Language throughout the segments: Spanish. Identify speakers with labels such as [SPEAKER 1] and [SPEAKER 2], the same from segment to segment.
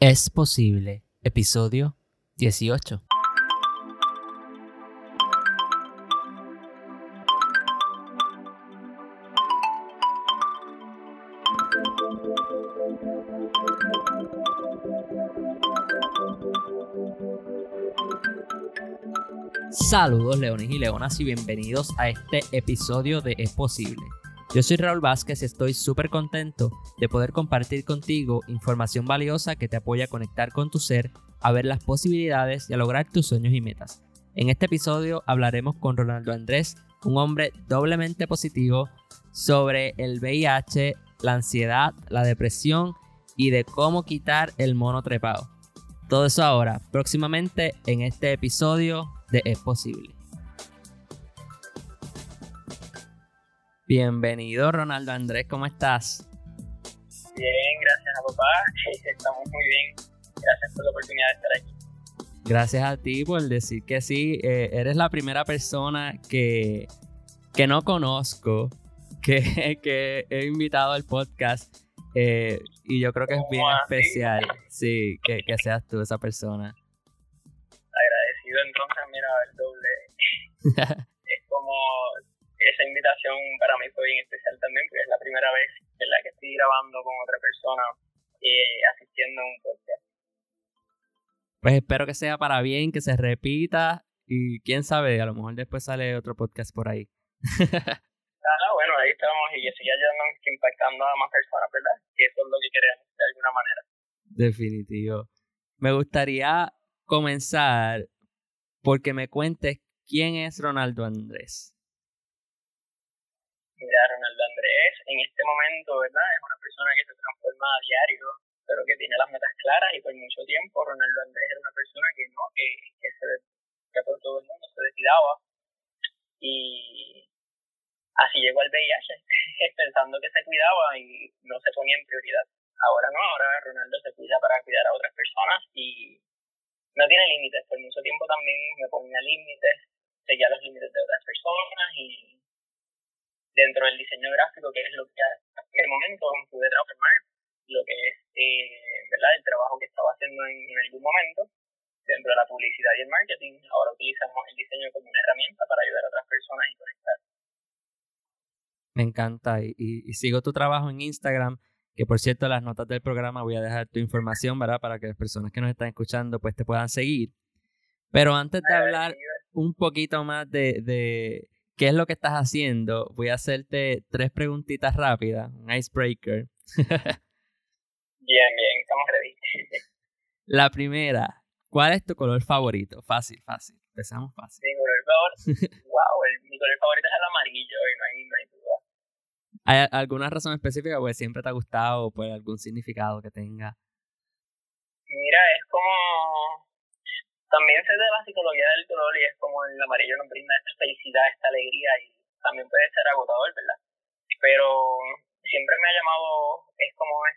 [SPEAKER 1] Es posible, episodio 18. Saludos leones y leonas y bienvenidos a este episodio de Es posible. Yo soy Raúl Vázquez y estoy súper contento de poder compartir contigo información valiosa que te apoya a conectar con tu ser, a ver las posibilidades y a lograr tus sueños y metas. En este episodio hablaremos con Ronaldo Andrés, un hombre doblemente positivo, sobre el VIH, la ansiedad, la depresión y de cómo quitar el mono trepado. Todo eso ahora, próximamente en este episodio de Es Posible. Bienvenido Ronaldo Andrés, ¿cómo estás?
[SPEAKER 2] Bien, gracias a papá, estamos muy bien, gracias por la oportunidad de estar aquí.
[SPEAKER 1] Gracias a ti por decir que sí, eh, eres la primera persona que, que no conozco, que, que he invitado al podcast eh, y yo creo que es bien especial, sí, que, que seas tú esa persona.
[SPEAKER 2] Agradecido entonces, mira, el doble. es como esa invitación para mí fue bien especial también, porque es la primera vez en la que estoy grabando con otra persona eh, asistiendo a un podcast.
[SPEAKER 1] Pues espero que sea para bien, que se repita y quién sabe, a lo mejor después sale otro podcast por ahí.
[SPEAKER 2] ah, bueno, ahí estamos y que siga impactando a más personas, ¿verdad? Que eso es lo que queremos de alguna manera.
[SPEAKER 1] Definitivo. Me gustaría comenzar porque me cuentes quién es Ronaldo Andrés.
[SPEAKER 2] Mira, Ronaldo Andrés en este momento, ¿verdad? Es una persona que se transforma a diario, pero que tiene las metas claras y por mucho tiempo Ronaldo Andrés era una persona que no, que, que se que por todo el mundo se descuidaba y así llegó al VIH, pensando que se cuidaba y no se ponía en prioridad. Ahora no, ahora Ronaldo se cuida para cuidar a otras personas y no tiene límites. Por mucho tiempo también me ponía límites, seguía los límites de otras personas y dentro del diseño gráfico, que es lo que en el momento pude transformar lo que es eh, ¿verdad? el trabajo que estaba haciendo en, algún momento dentro de la publicidad y el marketing. Ahora utilizamos el diseño como una herramienta para ayudar a otras personas y conectar.
[SPEAKER 1] Me encanta y, y, sigo tu trabajo en Instagram, que por cierto en las notas del programa voy a dejar tu información, ¿verdad? Para que las personas que nos están escuchando pues te puedan seguir. Pero antes de hablar un poquito más de, de qué es lo que estás haciendo, voy a hacerte tres preguntitas rápidas, un icebreaker.
[SPEAKER 2] bien, bien, estamos ready.
[SPEAKER 1] La primera, ¿cuál es tu color favorito? Fácil, fácil. Empezamos fácil.
[SPEAKER 2] Mi color favorito, wow, mi color favorito es el amarillo y no hay, no hay duda.
[SPEAKER 1] ¿Hay alguna razón específica o siempre te ha gustado o por algún significado que tenga?
[SPEAKER 2] Mira, es como también sé de la psicología del color y es como el amarillo nos brinda esta felicidad, esta alegría y también puede ser agotador, ¿verdad? Pero siempre me ha llamado, es como es,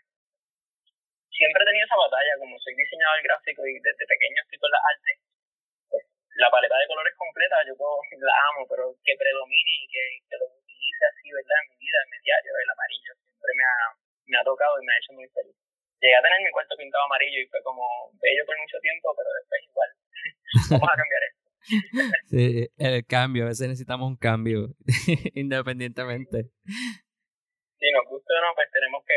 [SPEAKER 2] siempre he tenido esa batalla, como soy diseñador gráfico y desde pequeño estoy con las artes, pues la paleta de colores completa yo la amo, pero que predomine y que, que lo utilice así, ¿verdad? En mi vida, en mi diario, el amarillo siempre me ha, me ha tocado y me ha hecho muy feliz llegué a tener mi cuarto pintado amarillo y fue como bello por mucho tiempo, pero después igual. Vamos a cambiar esto.
[SPEAKER 1] sí, el cambio, a veces necesitamos un cambio, independientemente.
[SPEAKER 2] Sí, nos gusta o no, pues tenemos que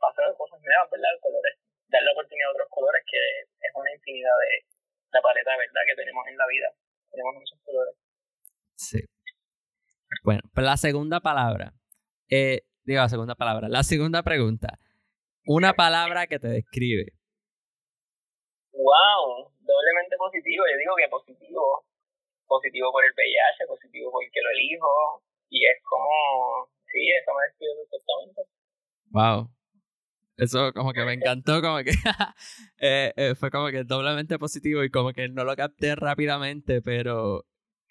[SPEAKER 2] pasar cosas nuevas, ¿verdad? Colores, darle oportunidad a otros colores, que es una infinidad de la paleta, ¿verdad? Que tenemos en la vida. Tenemos muchos colores.
[SPEAKER 1] Sí. Bueno, pues la segunda palabra, eh, digo la segunda palabra, la segunda pregunta. Una palabra que te describe.
[SPEAKER 2] Wow, doblemente positivo. Yo digo que positivo. Positivo por el VIH, positivo porque lo elijo. Y es como, sí, eso me describe perfectamente.
[SPEAKER 1] Wow. Eso como que me encantó, como que eh, eh, fue como que doblemente positivo y como que no lo capté rápidamente, pero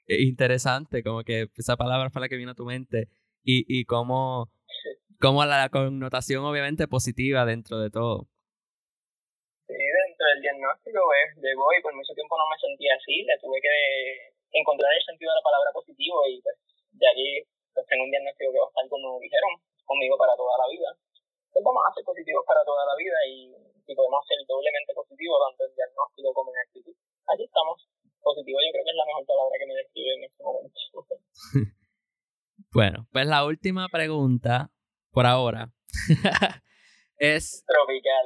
[SPEAKER 1] interesante, como que esa palabra fue la que vino a tu mente y, y cómo como la connotación obviamente positiva dentro de todo.
[SPEAKER 2] Sí, dentro del diagnóstico pues, llegó y por mucho tiempo no me sentía así, le tuve que encontrar el sentido de la palabra positivo y pues de allí pues tengo un diagnóstico que va a estar como dijeron, conmigo para toda la vida. Pues vamos a ser positivos para toda la vida y si podemos ser doblemente positivos tanto en diagnóstico como en actitud. Aquí estamos. Positivo yo creo que es la mejor palabra que me describe en este momento.
[SPEAKER 1] bueno, pues la última pregunta por ahora es...
[SPEAKER 2] Tropical.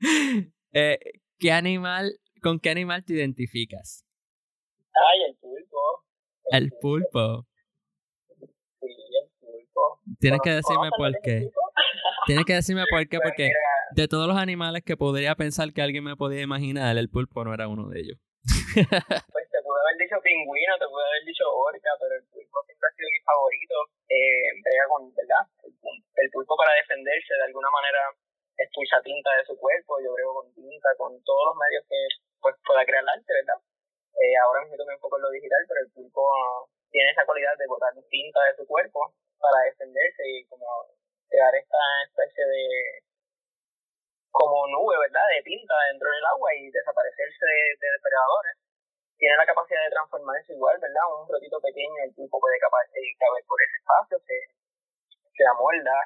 [SPEAKER 1] eh, ¿qué animal, ¿Con qué animal te identificas?
[SPEAKER 2] Ay, el pulpo.
[SPEAKER 1] El, pulpo.
[SPEAKER 2] Sí, el pulpo.
[SPEAKER 1] Tienes que decirme por qué. Tienes que decirme por qué, porque de todos los animales que podría pensar que alguien me podía imaginar, el pulpo no era uno de ellos.
[SPEAKER 2] Pues te pude haber dicho pingüino, te pude haber dicho orca, pero el pulpo siempre ha sido mi favorito. Eh, brega con, ¿verdad? El, pulpo para defenderse de alguna manera expulsa tinta de su cuerpo, yo creo con tinta, con todos los medios que pues, pueda crear el arte, ¿verdad? Eh, ahora me enfoco en lo digital, pero el pulpo tiene esa cualidad de botar tinta de su cuerpo para defenderse y como crear esta especie de como nube, ¿verdad? De tinta dentro del agua y desaparecerse de, depredadores. Tiene la capacidad de transformarse igual, ¿verdad? Un rotito pequeño, el pulpo puede eh, caber por ese espacio, se, se amolda,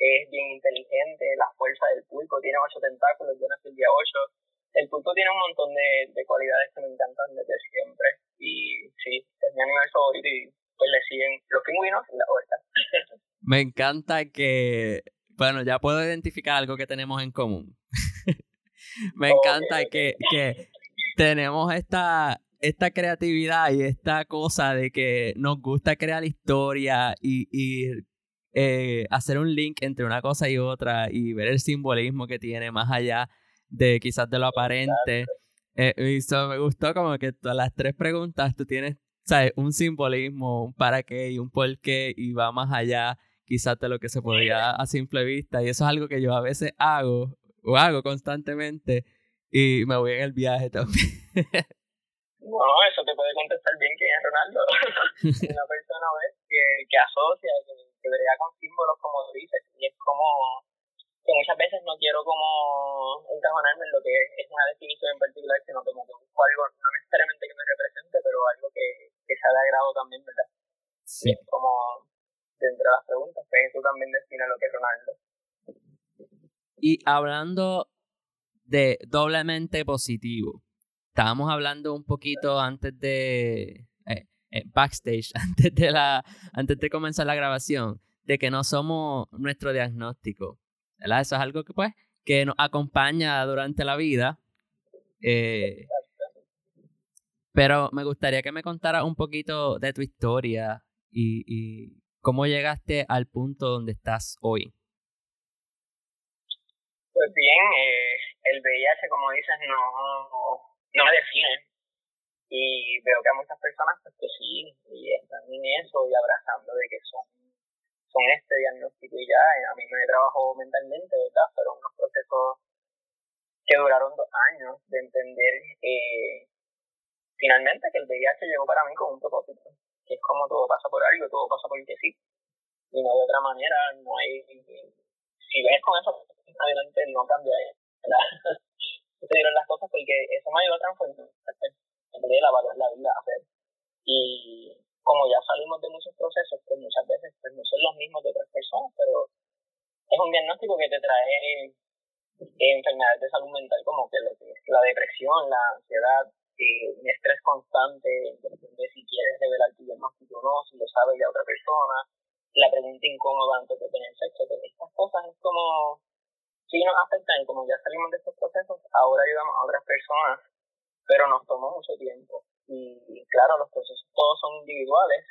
[SPEAKER 2] es bien inteligente, la fuerza del pulpo, tiene ocho tentáculos, yo nací el día ocho. El pulpo tiene un montón de, de cualidades que me encantan desde siempre. Y sí, es mi animal favorito y pues le siguen los pingüinos y la orca.
[SPEAKER 1] Me encanta que, bueno, ya puedo identificar algo que tenemos en común. Me encanta que, que tenemos esta, esta creatividad y esta cosa de que nos gusta crear historia y, y eh, hacer un link entre una cosa y otra y ver el simbolismo que tiene más allá de quizás de lo aparente. Eh, y me gustó como que todas las tres preguntas tú tienes ¿sabes? un simbolismo, un para qué y un por qué y va más allá quizás de lo que se podría a simple vista. Y eso es algo que yo a veces hago, o hago constantemente, y me voy en el viaje también.
[SPEAKER 2] No, eso te puede contestar bien quién es Ronaldo. Una persona que, que asocia, que, que brega con símbolos, como dices, y es como que muchas veces no quiero como encajonarme en lo que es una definición en particular, sino como que busco algo, no necesariamente que me represente, pero algo que, que sea de agrado también, ¿verdad? Sí. es como dentro de las preguntas, que eso también define lo que es Ronaldo.
[SPEAKER 1] Y hablando de doblemente positivo, estábamos hablando un poquito antes de eh, eh, backstage, antes de la, antes de comenzar la grabación, de que no somos nuestro diagnóstico, ¿verdad? Eso es algo que pues que nos acompaña durante la vida. Eh, pero me gustaría que me contaras un poquito de tu historia y ¿Cómo llegaste al punto donde estás hoy?
[SPEAKER 2] Pues bien, eh, el VIH, como dices, no, me define. Y veo que hay muchas personas pues, que sí, y están en eso y abrazando de que son, son este diagnóstico y ya. A mí me trabajó mentalmente, ¿verdad? Fueron unos procesos que duraron dos años de entender eh, finalmente que el VIH llegó para mí con un propósito que es como todo pasa por algo, todo pasa porque sí. Y no de otra manera, no hay. Si ves con eso adelante, no cambia. Se dieron las cosas porque eso me ayudó a transformar, de la la vida a hacer. Y como ya salimos de muchos procesos que muchas veces pues, no son los mismos de otras personas, pero es un diagnóstico que te trae enfermedades de salud mental como que la depresión, la ansiedad, eh, un estrés constante de si quieres revelar tu diagnóstico o no, si lo sabe ya otra persona, la pregunta incómoda antes de tener sexo, pero estas cosas es como, si nos afectan como ya salimos de estos procesos, ahora ayudamos a otras personas, pero nos tomó mucho tiempo. Y, claro, los procesos todos son individuales,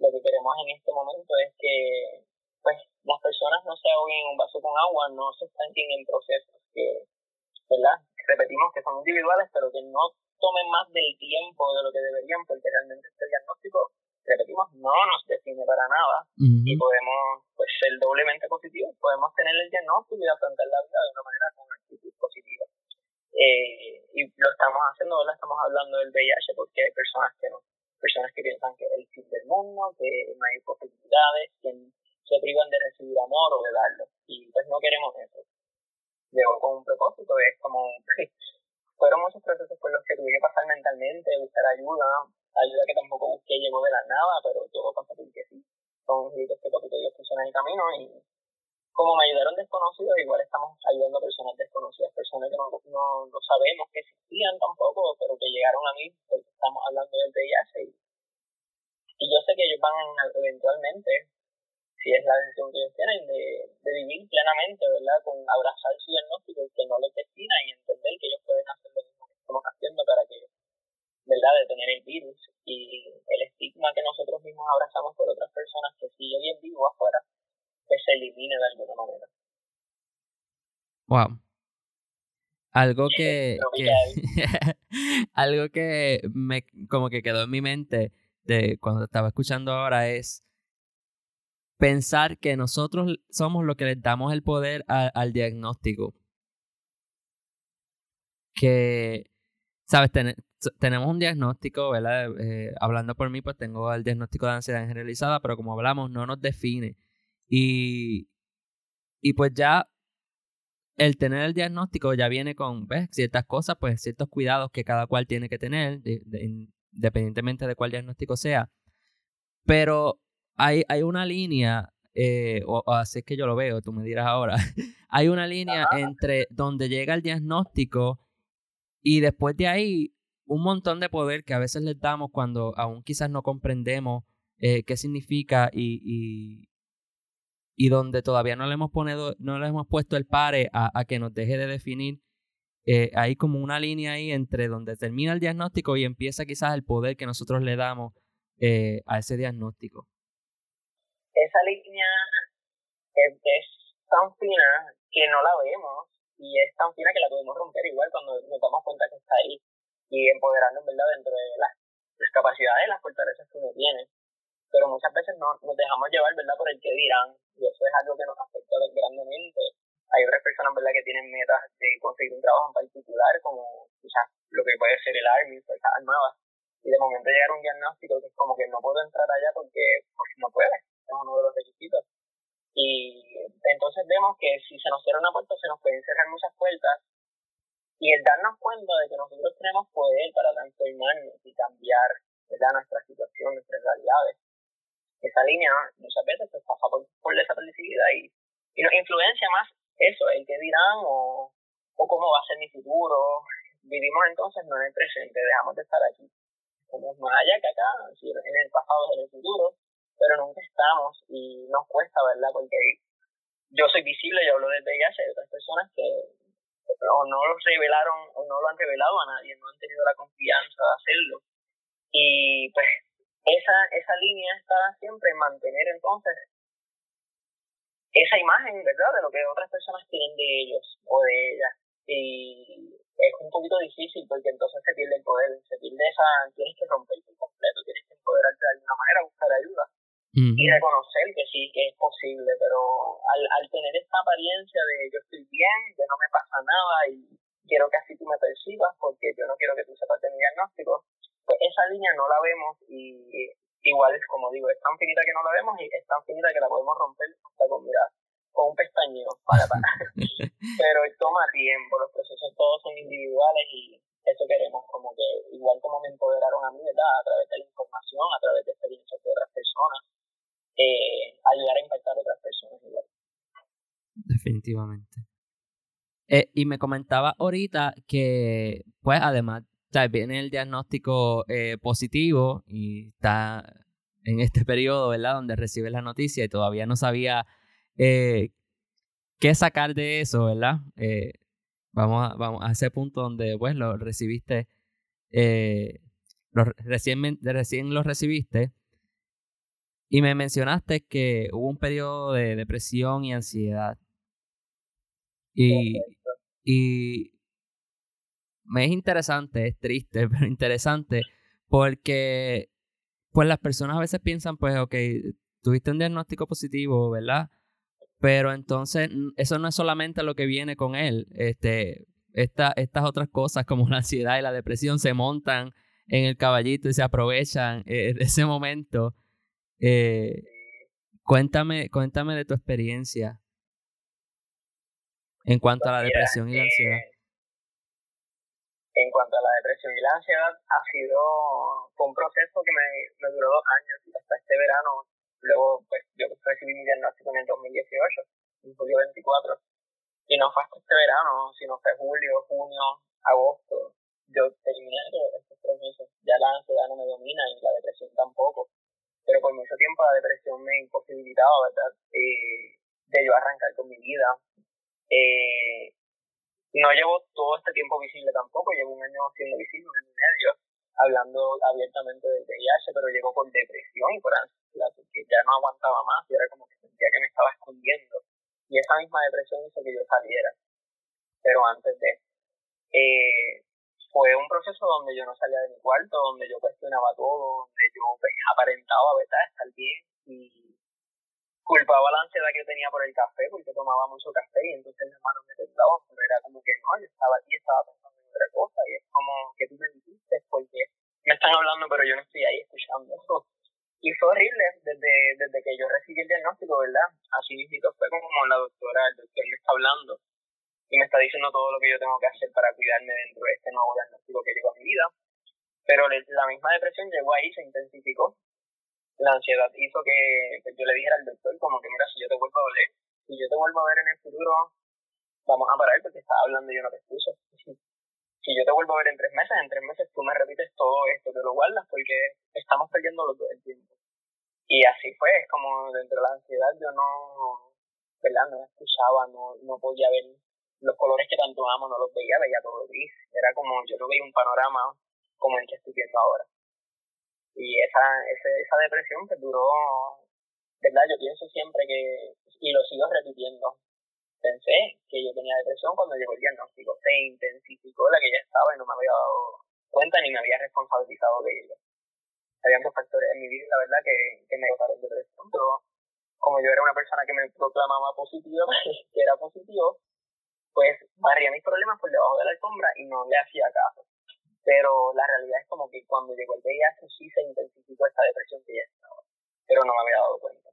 [SPEAKER 2] lo que queremos en este momento es que pues las personas no se ahoguen en un vaso con agua, no se estanquen en procesos que, ¿verdad? Repetimos que son individuales, pero que no tomen más del tiempo de lo que deberían, porque realmente este diagnóstico, repetimos, no nos define para nada y podemos pues, ser doblemente positivos, podemos tener el diagnóstico y afrontar la vida de una manera con actitud positiva. Eh, y lo estamos haciendo, ¿verdad? Estamos hablando del VIH porque hay personas que no, personas que piensan que es el fin del mundo, que no hay posibilidades, que se privan de recibir amor o de darlo. Y pues no queremos eso. Llegó con un propósito, es como fueron muchos procesos por los que tuve que pasar mentalmente, buscar ayuda, ayuda que tampoco busqué, llegó de la nada, pero todo pasa porque sí. Son gritos que Papito Dios puso en el camino y como me ayudaron desconocidos, igual estamos ayudando a personas desconocidas no, no sabemos que existían tampoco, pero que llegaron a mí porque estamos hablando del VIH. Y yo sé que ellos van eventualmente, si es la decisión que ellos tienen, de, de vivir plenamente, ¿verdad? Con abrazar su diagnóstico y que no les defina y entender que ellos pueden hacer lo mismo que estamos haciendo para que, ¿verdad?, detener el virus y el estigma que nosotros mismos abrazamos por otras personas que sigue bien vivo afuera, que se elimine de alguna manera.
[SPEAKER 1] Wow. Algo que, algo que me como que quedó en mi mente de cuando estaba escuchando ahora es pensar que nosotros somos los que les damos el poder al diagnóstico. Que, sabes, tenemos un diagnóstico, ¿verdad? Eh, hablando por mí, pues tengo el diagnóstico de ansiedad generalizada, pero como hablamos, no nos define. Y, y pues ya el tener el diagnóstico ya viene con ¿ves? ciertas cosas, pues ciertos cuidados que cada cual tiene que tener, independientemente de cuál diagnóstico sea. Pero hay, hay una línea, eh, o, así es que yo lo veo, tú me dirás ahora, hay una línea entre donde llega el diagnóstico y después de ahí un montón de poder que a veces les damos cuando aún quizás no comprendemos eh, qué significa y, y donde todavía no le hemos, ponido, no le hemos puesto el pare a, que nos deje de definir, eh, hay como una línea ahí entre donde termina el diagnóstico y empieza quizás el poder que nosotros le damos eh, a ese diagnóstico.
[SPEAKER 2] Esa línea es, tan fina que no la vemos y es tan fina que la podemos romper igual cuando nos damos cuenta que está ahí y empoderarnos ¿verdad? dentro de las, las capacidades, las fortalezas que uno tiene pero muchas veces no, nos dejamos llevar, ¿verdad?, por el que dirán, y eso es algo que nos afecta grandemente. Hay otras personas, ¿verdad?, que tienen metas de conseguir un trabajo en particular, como quizás lo que puede ser el Army, fuerzas nuevas, y de momento llegar a un diagnóstico que es como que no puedo entrar allá porque, porque no puede, es uno de los requisitos. Y entonces vemos que si se nos cierra una puerta, se nos pueden cerrar muchas puertas, y el darnos cuenta de que nosotros tenemos poder para transformarnos y cambiar ¿verdad? nuestra situación, nuestras realidades, esa línea muchas veces pues, pasa por, por desapercibida y, y nos influencia más eso, el que dirán o, o cómo va a ser mi futuro. Vivimos entonces no en el presente, dejamos de estar aquí. Estamos más allá que acá, en el pasado en el futuro, pero nunca estamos y nos cuesta, ¿verdad? Porque yo soy visible, yo hablo desde VIH, hay otras personas que o no lo revelaron o no lo han revelado a nadie, no han tenido la confianza de hacerlo. Y pues esa, esa línea está siempre en mantener entonces esa imagen, ¿verdad?, de lo que otras personas tienen de ellos o de ellas. Y es un poquito difícil porque entonces se pierde el poder, se pierde esa, tienes que romper por completo, tienes que empoderarte de alguna manera, buscar ayuda y reconocer que sí, que es posible, pero al, al tener esta apariencia de yo estoy bien, que no me pasa nada y quiero que así tú me percibas porque yo no quiero que tú sepas de mi diagnóstico, pues esa línea no la vemos y igual es como digo, es tan finita que no la vemos y es tan finita que la podemos romper hasta con, mira, con un pestañeo para, para. Pero toma tiempo, los procesos todos son individuales y eso queremos, como que igual como me empoderaron a mí, ¿verdad? A través de la información, a través de experiencias de otras personas, eh, ayudar a impactar a otras personas igual.
[SPEAKER 1] Definitivamente. Eh, y me comentaba ahorita que, pues, además viene el diagnóstico eh, positivo y está en este periodo, ¿verdad? Donde recibe la noticia y todavía no sabía qué sacar de eso, ¿verdad? Vamos, a, vamos a ese punto donde, pues, lo recibiste, recién, recién lo recibiste y me mencionaste que hubo un periodo de depresión y ansiedad. Y, y me es interesante, es triste, pero interesante, porque pues las personas a veces piensan, pues, ok, tuviste un diagnóstico positivo, ¿verdad? Pero entonces eso no es solamente lo que viene con él. Este, esta, estas otras cosas como la ansiedad y la depresión se montan en el caballito y se aprovechan eh, de ese momento. Eh, cuéntame, cuéntame de tu experiencia en cuanto a la depresión y la ansiedad.
[SPEAKER 2] En cuanto a la depresión y la ansiedad, ha sido un proceso que me, me duró dos años y hasta este verano, luego pues yo recibí mi diagnóstico en el 2018, en julio 24, y no fue hasta este verano, sino fue julio, junio, agosto, yo terminé estos procesos. Ya la ansiedad no me domina y la depresión tampoco. Pero por mucho tiempo la depresión me imposibilitaba, ¿verdad? Eh, de yo arrancar con mi vida. Eh, no llevo todo este tiempo visible tampoco, llevo un año siendo visible, un año y medio, hablando abiertamente del VIH, pero llegó por depresión y por ansiedad, porque ya no aguantaba más y era como que sentía que me estaba escondiendo. Y esa misma depresión hizo que yo saliera. Pero antes de, eh, fue un proceso donde yo no salía de mi cuarto, donde yo cuestionaba todo, donde yo pues, aparentaba, estar bien y culpaba la ansiedad que tenía por el café, porque tomaba mucho café y entonces las manos me temblaban, pero era como que no, yo estaba aquí, estaba pensando en otra cosa y es como que tú me dijiste porque me están hablando pero yo no estoy ahí escuchando. Y fue horrible desde, desde que yo recibí el diagnóstico, ¿verdad? Así mismo fue como la doctora, el doctor me está hablando diciendo todo lo que yo tengo que hacer para cuidarme dentro de este nuevo diagnóstico que llegó a mi vida. Pero la misma depresión llegó ahí, se intensificó. La ansiedad hizo que pues, yo le dijera al doctor como que mira, si yo te vuelvo a doler, si yo te vuelvo a ver en el futuro, vamos a parar porque estaba hablando y yo no te escucho. Si yo te vuelvo a ver en tres meses, en tres meses tú me repites todo esto, te lo guardas porque estamos perdiendo los dos el tiempo. Y así fue, es como dentro de la ansiedad yo no, ¿verdad? No escuchaba, no, no podía ver los colores que tanto amo no los veía, veía todo gris. Era como, yo no veía un panorama como el que estoy viendo ahora. Y esa, esa, esa depresión que duró, ¿verdad? Yo pienso siempre que, y lo sigo repitiendo, pensé que yo tenía depresión cuando llegó el diagnóstico. Se intensificó la que ya estaba y no me había dado cuenta ni me había responsabilizado de ella. Había dos factores en mi vida, la verdad, que, que me causaron depresión, pero como yo era una persona que me proclamaba positivo, que era positivo, pues barría mis problemas por debajo de la alfombra y no le hacía caso. Pero la realidad es como que cuando llegó el VIH sí se intensificó esta depresión que ya estaba, pero no me había dado cuenta.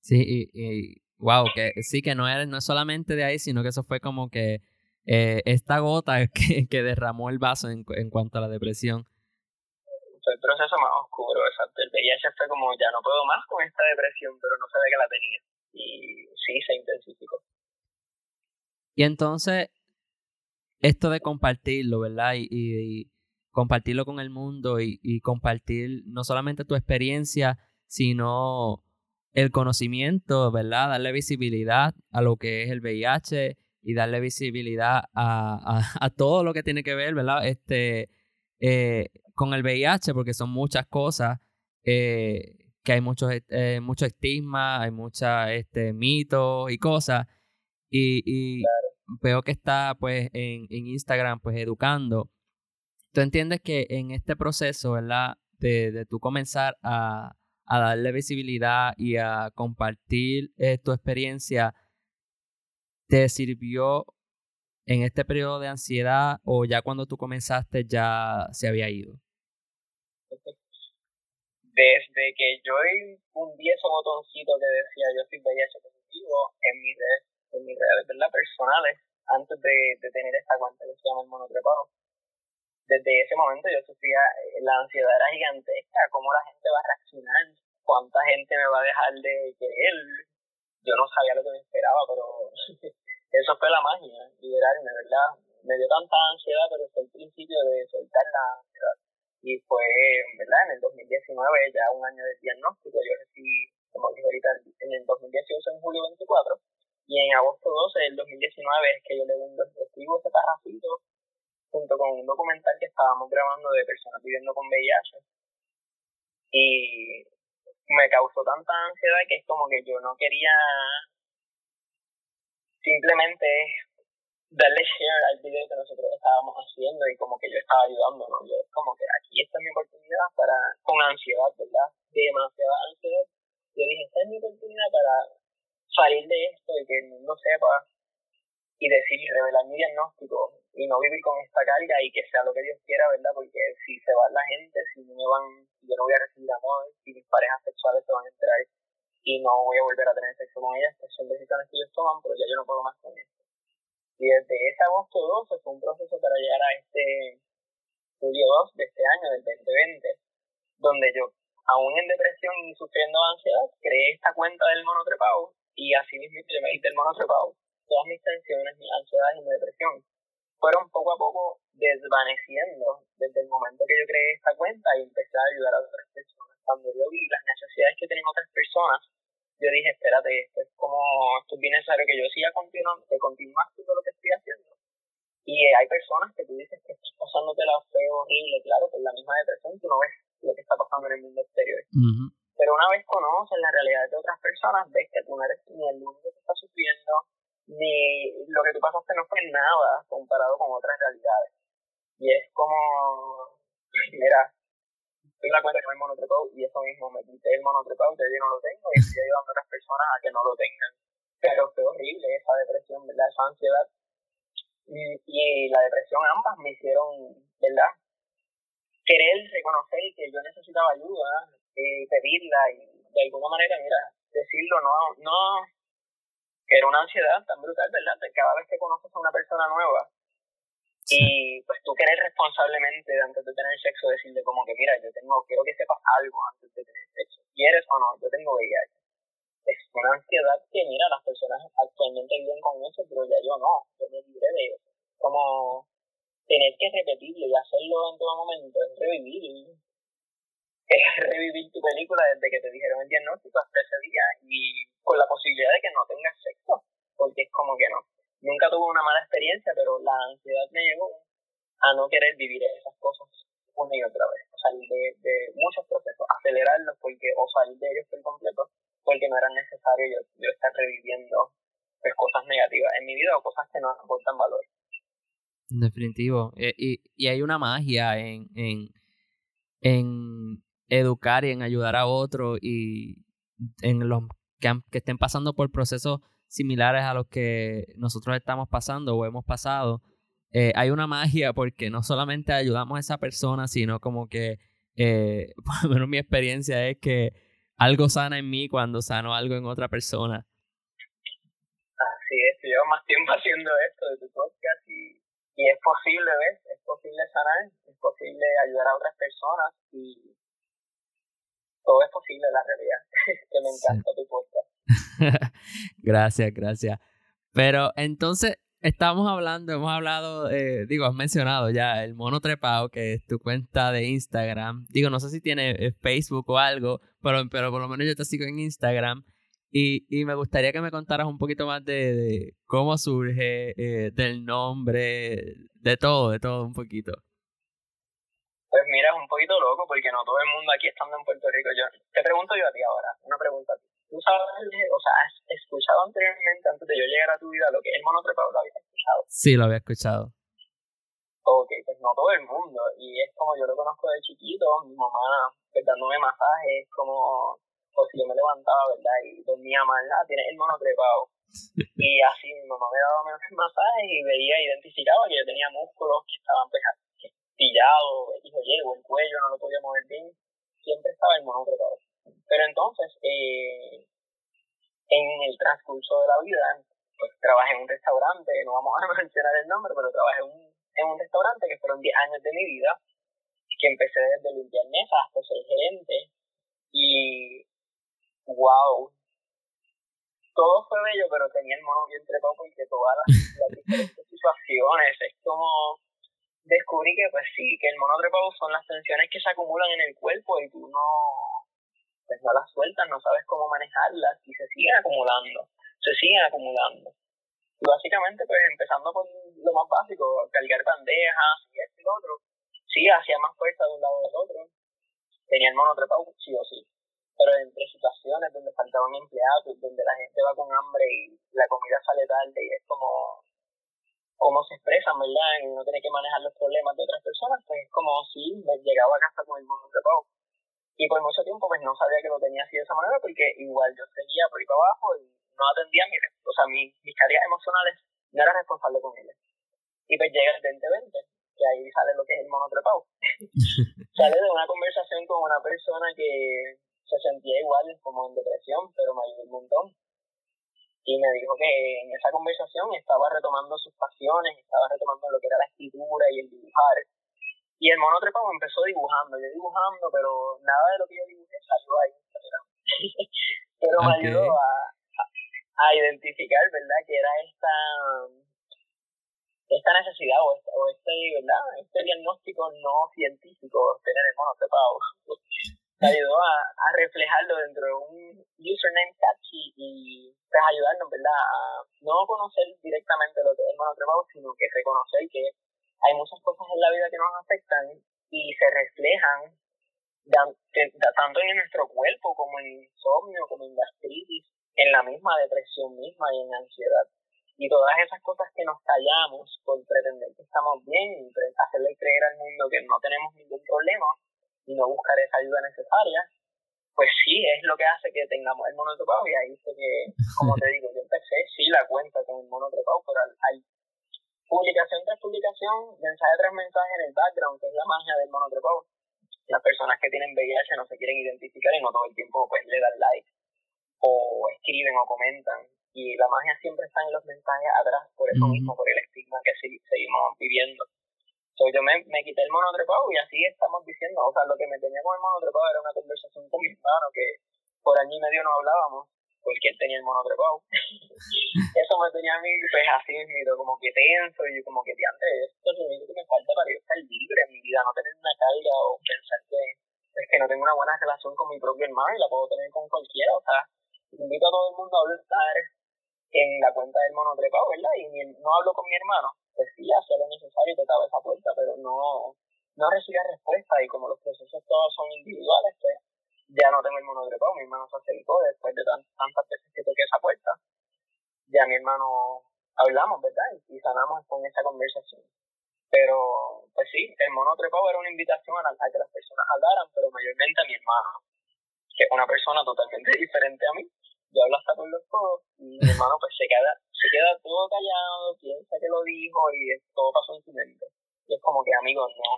[SPEAKER 1] Sí, y, y wow, que sí que no es, no es solamente de ahí, sino que eso fue como que eh, esta gota que, que, derramó el vaso en, en cuanto a la depresión.
[SPEAKER 2] Fue el proceso más oscuro, exacto. El VIH fue como, ya no puedo más con esta depresión, pero no sabía que la tenía. Y sí, se intensificó.
[SPEAKER 1] Y entonces, esto de compartirlo, ¿verdad? Y, compartirlo con el mundo y, compartir no solamente tu experiencia, sino el conocimiento, ¿verdad? Darle visibilidad a lo que es el VIH y darle visibilidad a, a, todo lo que tiene que ver, ¿verdad? Este, eh, con el VIH, porque son muchas cosas, eh, que hay muchos, eh, mucho estigma, hay muchos este, mitos y cosas. Y, y veo que está pues en, en, Instagram pues educando. ¿Tú entiendes que en este proceso, ¿verdad? De, de tú comenzar a, a darle visibilidad y a compartir eh, tu experiencia, ¿te sirvió en este periodo de ansiedad o ya cuando tú comenzaste ya se había ido?
[SPEAKER 2] Desde que yo hundí ese botoncito que decía yo soy VIH positivo en mis redes en mis redes ¿verdad? personales antes de, de tener esta cuenta que se llama el monotrepado. Desde ese momento yo sufría, eh, la ansiedad era gigantesca, cómo la gente va a reaccionar, cuánta gente me va a dejar de querer. Yo no sabía lo que me esperaba, pero eso fue la magia, liberarme, ¿verdad? Me dio tanta ansiedad, pero fue el principio de soltar la ansiedad. Y fue, ¿verdad? En el 2019, ya un año de diagnóstico, yo recibí, como dije ahorita, en el 2018, en julio 24, y en agosto 12 del 2019 es que yo le escribo ese parrafito junto con un documental que estábamos grabando de personas viviendo con VIH. Y me causó tanta ansiedad que es como que yo no quería simplemente darle share al video que nosotros estábamos haciendo y como que yo estaba ayudando, ¿no? Yo es como que aquí está mi oportunidad para, con ansiedad, ¿verdad? Demasiada ansiedad. Yo dije, esta es mi oportunidad para salir de esto y que el mundo sepa y decir, revelar mi diagnóstico y no vivir con esta carga y que sea lo que Dios quiera, ¿verdad? Porque si se va la gente, si no me van, yo no voy a recibir amor, si mis parejas sexuales se van a enterar y no voy a volver a tener sexo con ellas, pues son decisiones que ellos toman, pero ya yo no puedo más con esto. Y desde ese agosto 12 fue un proceso para llegar a este julio 2 de este año, del 2020, donde yo, aún en depresión y sufriendo ansiedad, creé esta cuenta del monotrepado y así mismo yo me hice el monotrepado, todas mis tensiones, mi ansiedad y mi depresión. fueron poco a poco desvaneciendo desde el momento que yo creé esta cuenta y empecé a ayudar a otras personas. Cuando yo vi las necesidades que tenían otras personas, yo dije, espérate, esto es como, esto es bien necesario que yo siga continuando, que continúe todo lo que estoy haciendo. Y hay personas que tú dices que estás pasándote la fe horrible, claro, por la misma depresión, tú no ves lo que está pasando en el mundo exterior. Pero una vez conoces la realidad de otras personas, ves que tú no eres ni el único que está sufriendo, ni lo que tú pasaste no fue nada comparado con otras realidades. Y es como, mira, estoy la cuenta que no hay monotrepado y eso mismo, me quité el monotrepado, ya yo no lo tengo y estoy ayudando a otras personas a que no lo tengan. Pero fue horrible esa depresión, ¿verdad? Esa ansiedad. Y, y la depresión ambas me hicieron, ¿verdad? Querer reconocer que yo necesitaba ayuda, eh, pedirla y de alguna manera, mira, decirlo, no, no, era una ansiedad tan brutal, ¿verdad? De cada vez que conoces a una persona nueva y pues tú quieres responsablemente antes de tener sexo decirle como que mira, yo tengo, quiero que sepas algo antes de tener sexo, ¿quieres o no? Yo tengo VIH. Es una ansiedad que mira, las personas actualmente viven con eso, pero ya yo no, yo me libré de eso. Como tener que repetirlo y hacerlo en todo momento, es revivir es revivir tu película desde que te dijeron el diagnóstico hasta ese día y con la posibilidad de que no tengas sexo, porque es como que no. Nunca tuve una mala experiencia, pero la ansiedad me llevó a no querer vivir esas cosas una y otra vez, o salir de, de muchos procesos, acelerarlos porque o salir de ellos por completo porque no era necesario yo, yo estar reviviendo pues, cosas negativas en mi vida o cosas que no aportan valor.
[SPEAKER 1] Definitivo. Eh, y, y hay una magia en, en, en educar y en ayudar a otros y en los que, estén pasando por procesos similares a los que nosotros estamos pasando o hemos pasado, eh, hay una magia porque no solamente ayudamos a esa persona, sino como que, eh, por lo menos mi experiencia es que algo sana en mí cuando sano algo en otra persona.
[SPEAKER 2] Así es, llevo más tiempo haciendo esto de tu podcast y, y es posible, ¿ves? Es posible sanar, es posible ayudar a otras personas y todo es posible en la realidad. que me encanta tu podcast.
[SPEAKER 1] gracias, gracias. Pero entonces, estamos hablando, hemos hablado, eh, digo, has mencionado ya el mono trepado, que es tu cuenta de Instagram. Digo, no sé si tiene eh, Facebook o algo, pero, pero por lo menos yo te sigo en Instagram. Y, y me gustaría que me contaras un poquito más de, cómo surge, eh, del nombre, de todo, de todo un poquito.
[SPEAKER 2] Pues mira, es un poquito loco porque no todo el mundo aquí estando en Puerto Rico. Yo te pregunto yo a ti ahora, una pregunta a ti. ¿Tú sabes, o sea, has escuchado anteriormente, antes de yo llegar a tu vida, lo que es el monotrepado? ¿Lo habías escuchado?
[SPEAKER 1] Sí, lo había escuchado.
[SPEAKER 2] Ok, pues no todo el mundo. Y es como yo lo conozco de chiquito, mi mamá pues, dándome masajes, como o si yo me levantaba, ¿verdad? Y dormía mal, ah, tienes el monotrepado. y así mi mamá me daba masajes y veía, identificaba que yo tenía músculos que estaban pues, pillado, dijo, o el cuello no lo podía mover bien, siempre estaba el monotrepado. Pero entonces, eh, en el transcurso de la vida, pues trabajé en un restaurante, no vamos a mencionar el nombre, pero trabajé en un, en un restaurante que fueron 10 años de mi vida, que empecé desde limpiar mesas hasta ser gerente, y wow, todo fue bello, pero tenía el mono bien trepado porque todas las, las diferentes situaciones, es como descubrí que pues sí, que el monotrepado son las tensiones que se acumulan en el cuerpo y tú no, pues no las sueltas, no sabes cómo manejarlas y se siguen acumulando, se siguen acumulando. Y básicamente pues empezando con lo más básico, cargar bandejas y esto y lo otro, sí, hacía más fuerza de un lado del otro, tenía el monotrepado sí o sí, pero entre situaciones donde faltaban empleados, donde la gente va con hambre y la comida sale tarde y es como cómo se expresan, ¿verdad? Y no tiene que manejar los problemas de otras personas, pues es como si me llegaba a casa con el mundo. Y por mucho tiempo pues no sabía que lo tenía así de esa manera porque igual yo seguía por ahí para abajo y no atendía mi, o sea, mis, mis cargas emocionales, no era responsable con ellas. Y pues llega el 2020, que ahí sale lo que es el monotrepado. sale de una conversación con una persona que se sentía igual como en depresión, pero me ayudó un montón y me dijo que en esa conversación estaba retomando sus pasiones, estaba retomando lo que era la escritura y el dibujar. Y el mono trepado empezó dibujando, yo dibujando, pero nada de lo que yo dibujé salió ahí pero me ayudó a, a, identificar, ¿verdad? Que era esta esta necesidad o este, o este, ¿verdad? este diagnóstico no científico, tener el mono trepado, ayudó a, a, reflejarlo dentro de un username catchy y pues ayudarnos, ¿verdad? A no conocer directamente lo que es el mono trepado, sino que reconocer que hay muchas cosas en la vida que nos afectan y se reflejan tanto en nuestro cuerpo como en insomnio, como en gastritis, en la misma depresión misma y en ansiedad. Y todas esas cosas que nos callamos por pretender que estamos bien y hacerle creer al mundo que no tenemos ningún problema y no buscar esa ayuda necesaria, pues sí, es lo que hace que tengamos el monotrepado y ahí fue que, como te digo, yo empecé sí la cuenta con el monotrepado, pero hay publicación tras publicación, mensaje tras mensaje en el background, que es la magia del monotrepado. Las personas que tienen VIH no se quieren identificar y no todo el tiempo pues le dan like o escriben o comentan y la magia siempre está en los mensajes atrás, por eso mismo, por el estigma que seguimos viviendo. So, yo me, me quité el monotrepado y así estamos diciendo, o sea, lo que me tenía con el monotrepado era una conversación con mi hermano que por año y medio no hablábamos, porque él tenía el monotrepado. eso me tenía a mí, pues así mismo, como que tenso y como que, antes esto es lo único que me falta para yo estar libre en mi vida, no tener una carga o pensar que es que no tengo una buena relación con mi propio hermano y la puedo tener con cualquiera, o sea, invito a todo el mundo a hablar en la cuenta del monotrepado, ¿verdad? Y no hablo con mi hermano, pues sí, hacía lo necesario y tocaba esa puerta, pero no, no recibía respuesta y como los procesos todos son individuales, pues ya no tengo el monotrepado, mi hermano se acercó después de tantas veces que toqué esa puerta, ya mi hermano hablamos, ¿verdad? Y sanamos con esa conversación. Pero, pues sí, el monotrepado era una invitación a, a que las personas hablaran, pero mayormente a mi hermano, que es una persona totalmente diferente a mí, yo hablo hasta con los codos y mi hermano pues se queda, se queda todo callado, piensa que lo dijo y todo pasó en su mente. Y es como que amigos, no,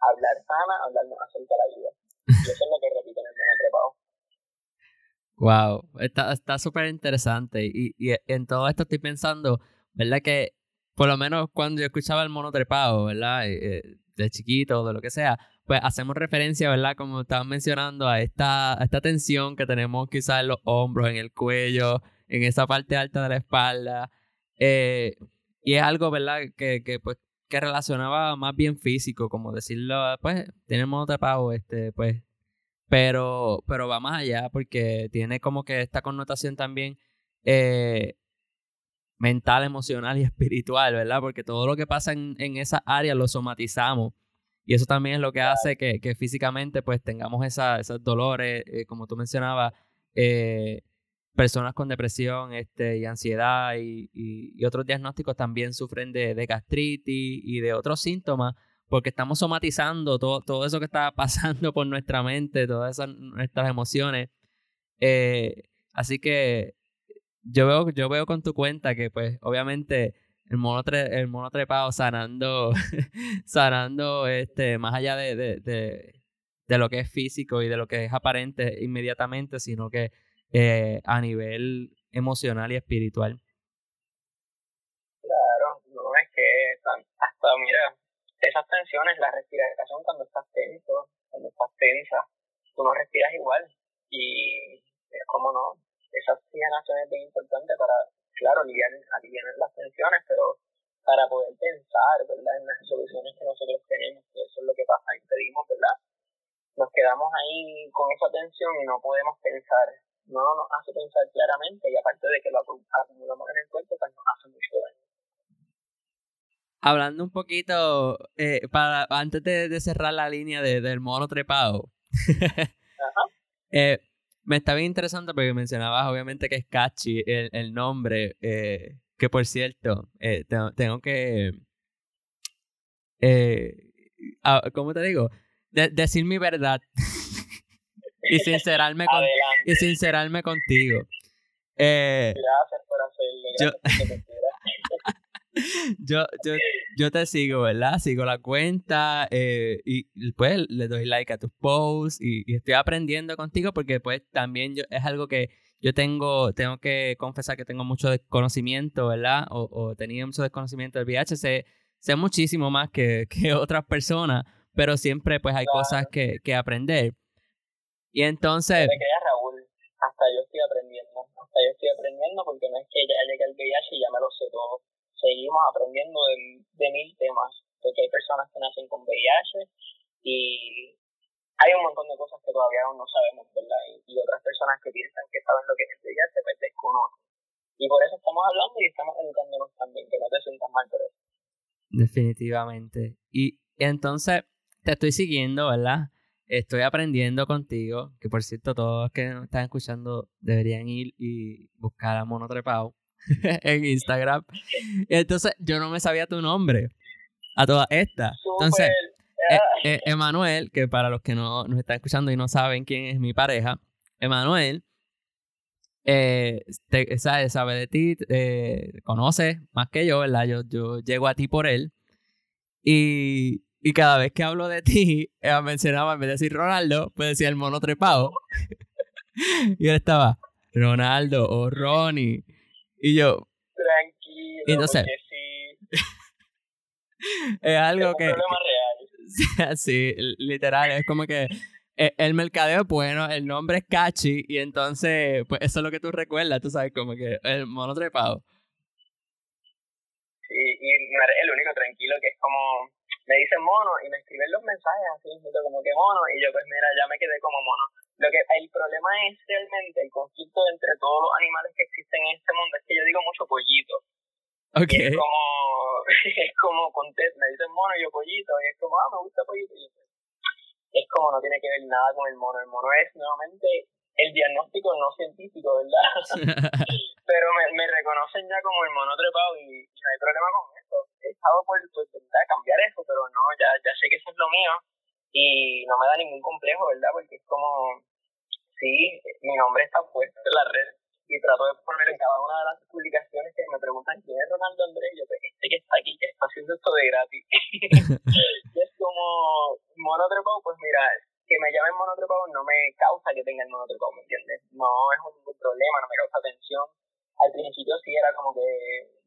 [SPEAKER 2] hablar sana, hablarnos acerca de la vida. Y eso es lo que repito en el trepado.
[SPEAKER 1] Wow, está súper interesante y, y en todo esto estoy pensando, ¿verdad? Que por lo menos cuando yo escuchaba el mono trepado, ¿verdad? Eh, de chiquito o de lo que sea, pues hacemos referencia, ¿verdad? Como estaban mencionando, a esta, esta tensión que tenemos quizás en los hombros, en el cuello, en esa parte alta de la espalda. Eh, y es algo, ¿verdad? Que, que, pues, que relacionaba más bien físico, como decirlo, pues, tenemos pago, este, pues, pero, pero va más allá porque tiene como que esta connotación también eh, mental, emocional y espiritual, ¿verdad? Porque todo lo que pasa en, en esa área lo somatizamos y eso también es lo que hace que, que físicamente pues tengamos esa, esos dolores, eh, como tú mencionabas, eh, personas con depresión este, y ansiedad y, y, otros diagnósticos también sufren de, de, gastritis y de otros síntomas porque estamos somatizando todo, todo eso que está pasando por nuestra mente, todas esas nuestras emociones. Eh, así que yo veo, yo veo con tu cuenta que pues obviamente el mono, el mono trepado sanando, sanando este, más allá de, de, de, lo que es físico y de lo que es aparente inmediatamente, sino que eh, a nivel emocional y espiritual.
[SPEAKER 2] Claro, no es que hasta, mira, esas tensiones, la respiración cuando estás tenso, cuando estás tensa, tú no respiras igual y es como no, esa oxigenación es bien importante para claro, aliviar, aliviar las tensiones, pero para poder pensar, ¿verdad?, en las soluciones que nosotros tenemos, que eso es lo que pasa, impedimos, ¿verdad? Nos quedamos ahí con esa tensión y no podemos pensar, no nos hace pensar claramente y aparte de que lo acumulamos en el cuerpo, pues nos hace mucho daño.
[SPEAKER 1] Hablando un poquito, eh, para antes de, de, cerrar la línea de, del mono trepado, Ajá. eh, me está bien interesante porque mencionabas obviamente que es catchy el, el nombre, eh, que por cierto, eh, tengo, que, eh, ¿cómo te digo? decir mi verdad y sincerarme con, y sincerarme contigo.
[SPEAKER 2] Gracias por hacerlo.
[SPEAKER 1] yo, yo, yo te sigo, ¿verdad? Sigo la cuenta eh, y pues le doy like a tus posts y, estoy aprendiendo contigo porque pues también yo, es algo que yo tengo, tengo que confesar que tengo mucho desconocimiento, ¿verdad? O, o tenía mucho desconocimiento del VIH, sé, sé muchísimo más que, que otras personas, pero siempre pues hay cosas que, que aprender. Y entonces...
[SPEAKER 2] Raúl, hasta yo estoy aprendiendo, hasta yo estoy aprendiendo porque no es que ya llegue el VIH y ya me lo sé todo seguimos aprendiendo de, mil temas, porque hay personas que nacen con VIH y hay un montón de cosas que todavía aún no sabemos, ¿verdad? Y, otras personas que piensan que saben lo que es VIH, pues desconocen. Y por eso estamos hablando y estamos educándonos también, que no te sientas mal por eso.
[SPEAKER 1] Definitivamente. Y entonces, te estoy siguiendo, ¿verdad? Estoy aprendiendo contigo, que por cierto, todos los que nos están escuchando deberían ir y buscar a Mono Trepao en Instagram. Entonces, yo no me sabía tu nombre a todas estas. Entonces, e, e, Emanuel, que para los que no nos están escuchando y no saben quién es mi pareja, Emanuel eh, sabe, sabe, de ti, eh, conoce más que yo, ¿verdad? Yo, yo llego a ti por él. Y, y cada vez que hablo de ti, mencionaba, en vez de decir Ronaldo, pues decía el mono trepado. y él estaba, Ronaldo o Ronnie. Y yo.
[SPEAKER 2] Tranquilo.
[SPEAKER 1] Y entonces.
[SPEAKER 2] Sí.
[SPEAKER 1] es algo
[SPEAKER 2] es
[SPEAKER 1] que.
[SPEAKER 2] Un problema real.
[SPEAKER 1] sí, literal, es como que e, el mercadeo es bueno, el nombre es catchy y entonces, pues eso es lo que tú recuerdas, tú sabes, como que el mono trepado.
[SPEAKER 2] Sí, y el único tranquilo que es como, me dicen mono y me escriben los mensajes así, como que mono, y yo pues mira, ya me quedé como mono. Lo que el problema es realmente el conflicto entre todos los animales que existen en este mundo, es que yo digo mucho pollito.
[SPEAKER 1] Okay.
[SPEAKER 2] es como, es como con me dicen mono y yo pollito, y es como, ah, me gusta pollito. Y yo, pues, es como no tiene que ver nada con el mono. El mono es nuevamente el diagnóstico no científico, ¿verdad? Pero me, me, reconocen ya como el mono trepado y, no hay problema con eso. He estado por, intentar cambiar eso, pero no, ya, ya sé que eso es lo mío y no me da ningún complejo, ¿verdad? Porque es como, sí, mi nombre está puesto en la red y trato de poner en cada una de las publicaciones que me preguntan quién es Ronaldo Andrés, yo pues este que está aquí, que está haciendo esto de gratis. y es como mono trepado, pues mira, que me llamen monotrepado no me causa que tenga el monotrepado, ¿me entiendes? No es un problema, no me causa tensión. Al principio sí era como que,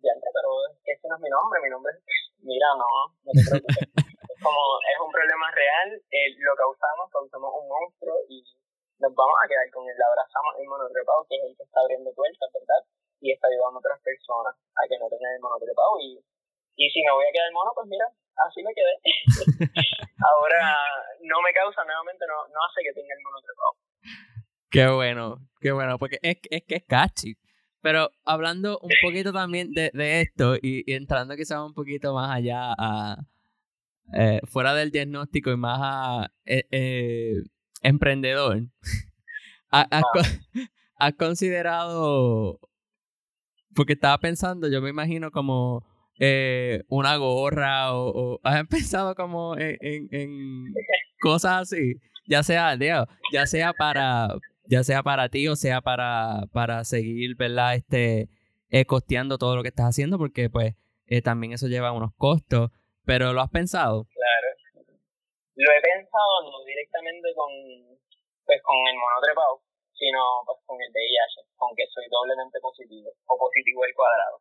[SPEAKER 2] ya pero es que ese no es mi nombre, mi nombre es, mira, no, no te preocupes. Como, es un problema real, eh, lo causamos, causamos un monstruo y nos vamos a quedar con él, abrazamos el monotrepado, que es el que está abriendo puertas, ¿verdad? Y está ayudando a otras personas a que no tengan el monotrepado y, y si me voy a quedar mono, pues mira, así me quedé. Ahora no me causa nuevamente, no, no hace que tenga el mono
[SPEAKER 1] Qué bueno, qué bueno, porque es, es que es catchy. Pero hablando un poquito también de, de esto y, entrando quizás un poquito más allá, a, eh, fuera del diagnóstico y más a eh, eh, emprendedor, ¿has, ah. has considerado, porque estaba pensando, yo me imagino como eh, una gorra o, has pensado como en, en, cosas así, ya sea, ya sea para ya sea para ti o sea para, para seguir, ¿verdad? Este, eh, costeando todo lo que estás haciendo porque pues eh, también eso lleva unos costos, pero ¿lo has pensado?
[SPEAKER 2] Claro. Lo he pensado no directamente con, pues, con el monotrepado, sino pues con el VIH, aunque soy doblemente positivo o positivo al cuadrado.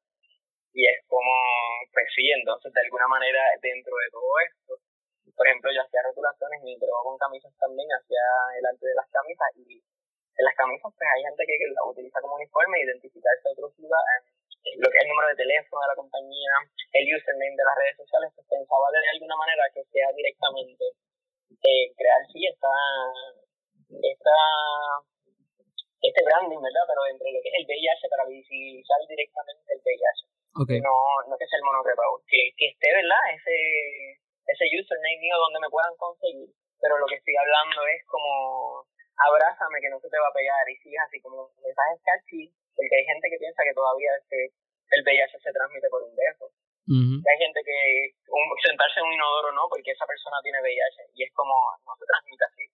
[SPEAKER 2] Y es como, pues sí, entonces de alguna manera dentro de todo esto, por ejemplo, yo hacía rotulaciones y trabajo con camisas también, hacía el arte de las camisas y en las camisas pues hay gente que, las utiliza como uniforme, identificarse a otros lugares, lo que es el número de teléfono de la compañía, el username de las redes sociales, pues pensaba de alguna manera que sea directamente eh, crear sí esta, esta este branding, ¿verdad? Pero entre lo que es el VIH para visibilizar directamente el VIH. No, no que sea el monotrepado, que, que esté, ¿verdad? Ese, ese username mío donde me puedan conseguir. Pero lo que estoy hablando es como, abrázame que no se te va a pegar. Y sigas así como mensajes catchy, porque hay gente que piensa que todavía este, el VIH se transmite por un beso. Hay gente que un, sentarse en un inodoro no, porque esa persona tiene VIH y es como, no se transmite así.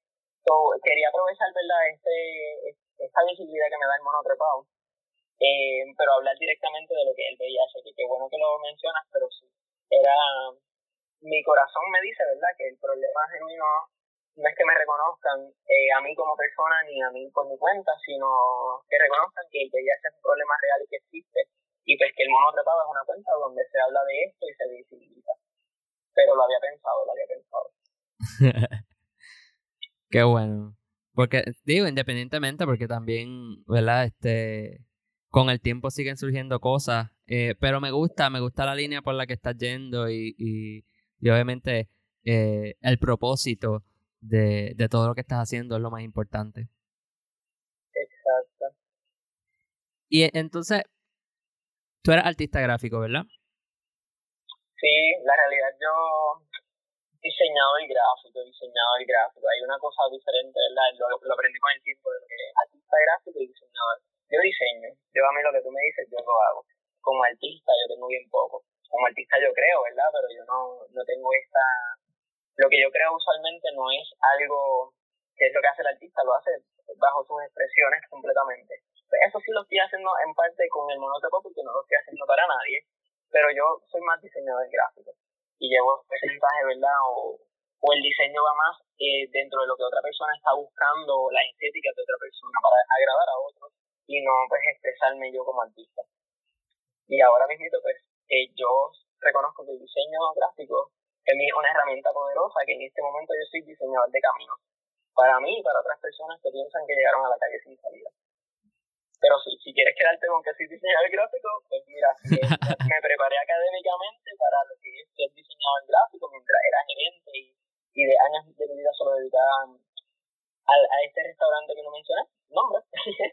[SPEAKER 2] So, quería aprovechar, ¿verdad? Este, esta visibilidad que me da el monotrepado eh, pero hablar directamente de lo que es el VIH, que qué bueno que lo mencionas, pero sí, era, mi corazón me dice, ¿verdad?, que el problema genuino no es que me reconozcan eh, a mí como persona ni a mí por mi cuenta, sino que reconozcan que el VIH es un problema real y que existe, y pues que el mono trepado es una cuenta donde se habla de esto y se visibiliza. Pero lo había pensado, lo había pensado.
[SPEAKER 1] Qué bueno. Porque, digo, independientemente, porque también, ¿verdad? Este, con el tiempo siguen surgiendo cosas Eh, pero me gusta, me gusta la línea por la que estás yendo y, y, obviamente eh, el propósito de, de todo lo que estás haciendo es lo más importante.
[SPEAKER 2] Exacto.
[SPEAKER 1] Y entonces, tú eres artista gráfico, ¿verdad?
[SPEAKER 2] Sí, la realidad yo diseñador gráfico, diseñador gráfico. Hay una cosa diferente, ¿verdad? Lo, lo aprendí con el tiempo de que artista gráfico y diseñador. Yo diseño, yo a mí lo que tú me dices, yo lo hago. Como artista yo tengo bien poco. Como artista yo creo, ¿verdad? Pero yo no, no tengo esta... Lo que yo creo usualmente no es algo que es lo que hace el artista, lo hace bajo sus expresiones completamente. Pues eso sí lo estoy haciendo en parte con el monotopo porque no lo estoy haciendo para nadie, pero yo soy más diseñador gráfico y llevo ese mensaje, ¿verdad? O, o el diseño va más eh, dentro de lo que otra persona está buscando, las estéticas de otra persona para agradar a otros y no pues expresarme yo como artista. Y ahora mismo pues eh, yo reconozco que el diseño gráfico es una herramienta poderosa que en este momento yo soy diseñador de caminos. Para mí y para otras personas que piensan que llegaron a la calle sin salida. Pero sí, si quieres quedarte con que soy diseñador gráfico, pues mira, me preparé académicamente para lo que es ser diseñador gráfico mientras era gerente y, y de años de mi vida solo dedicaba a, a este restaurante que no mencioné, nombre.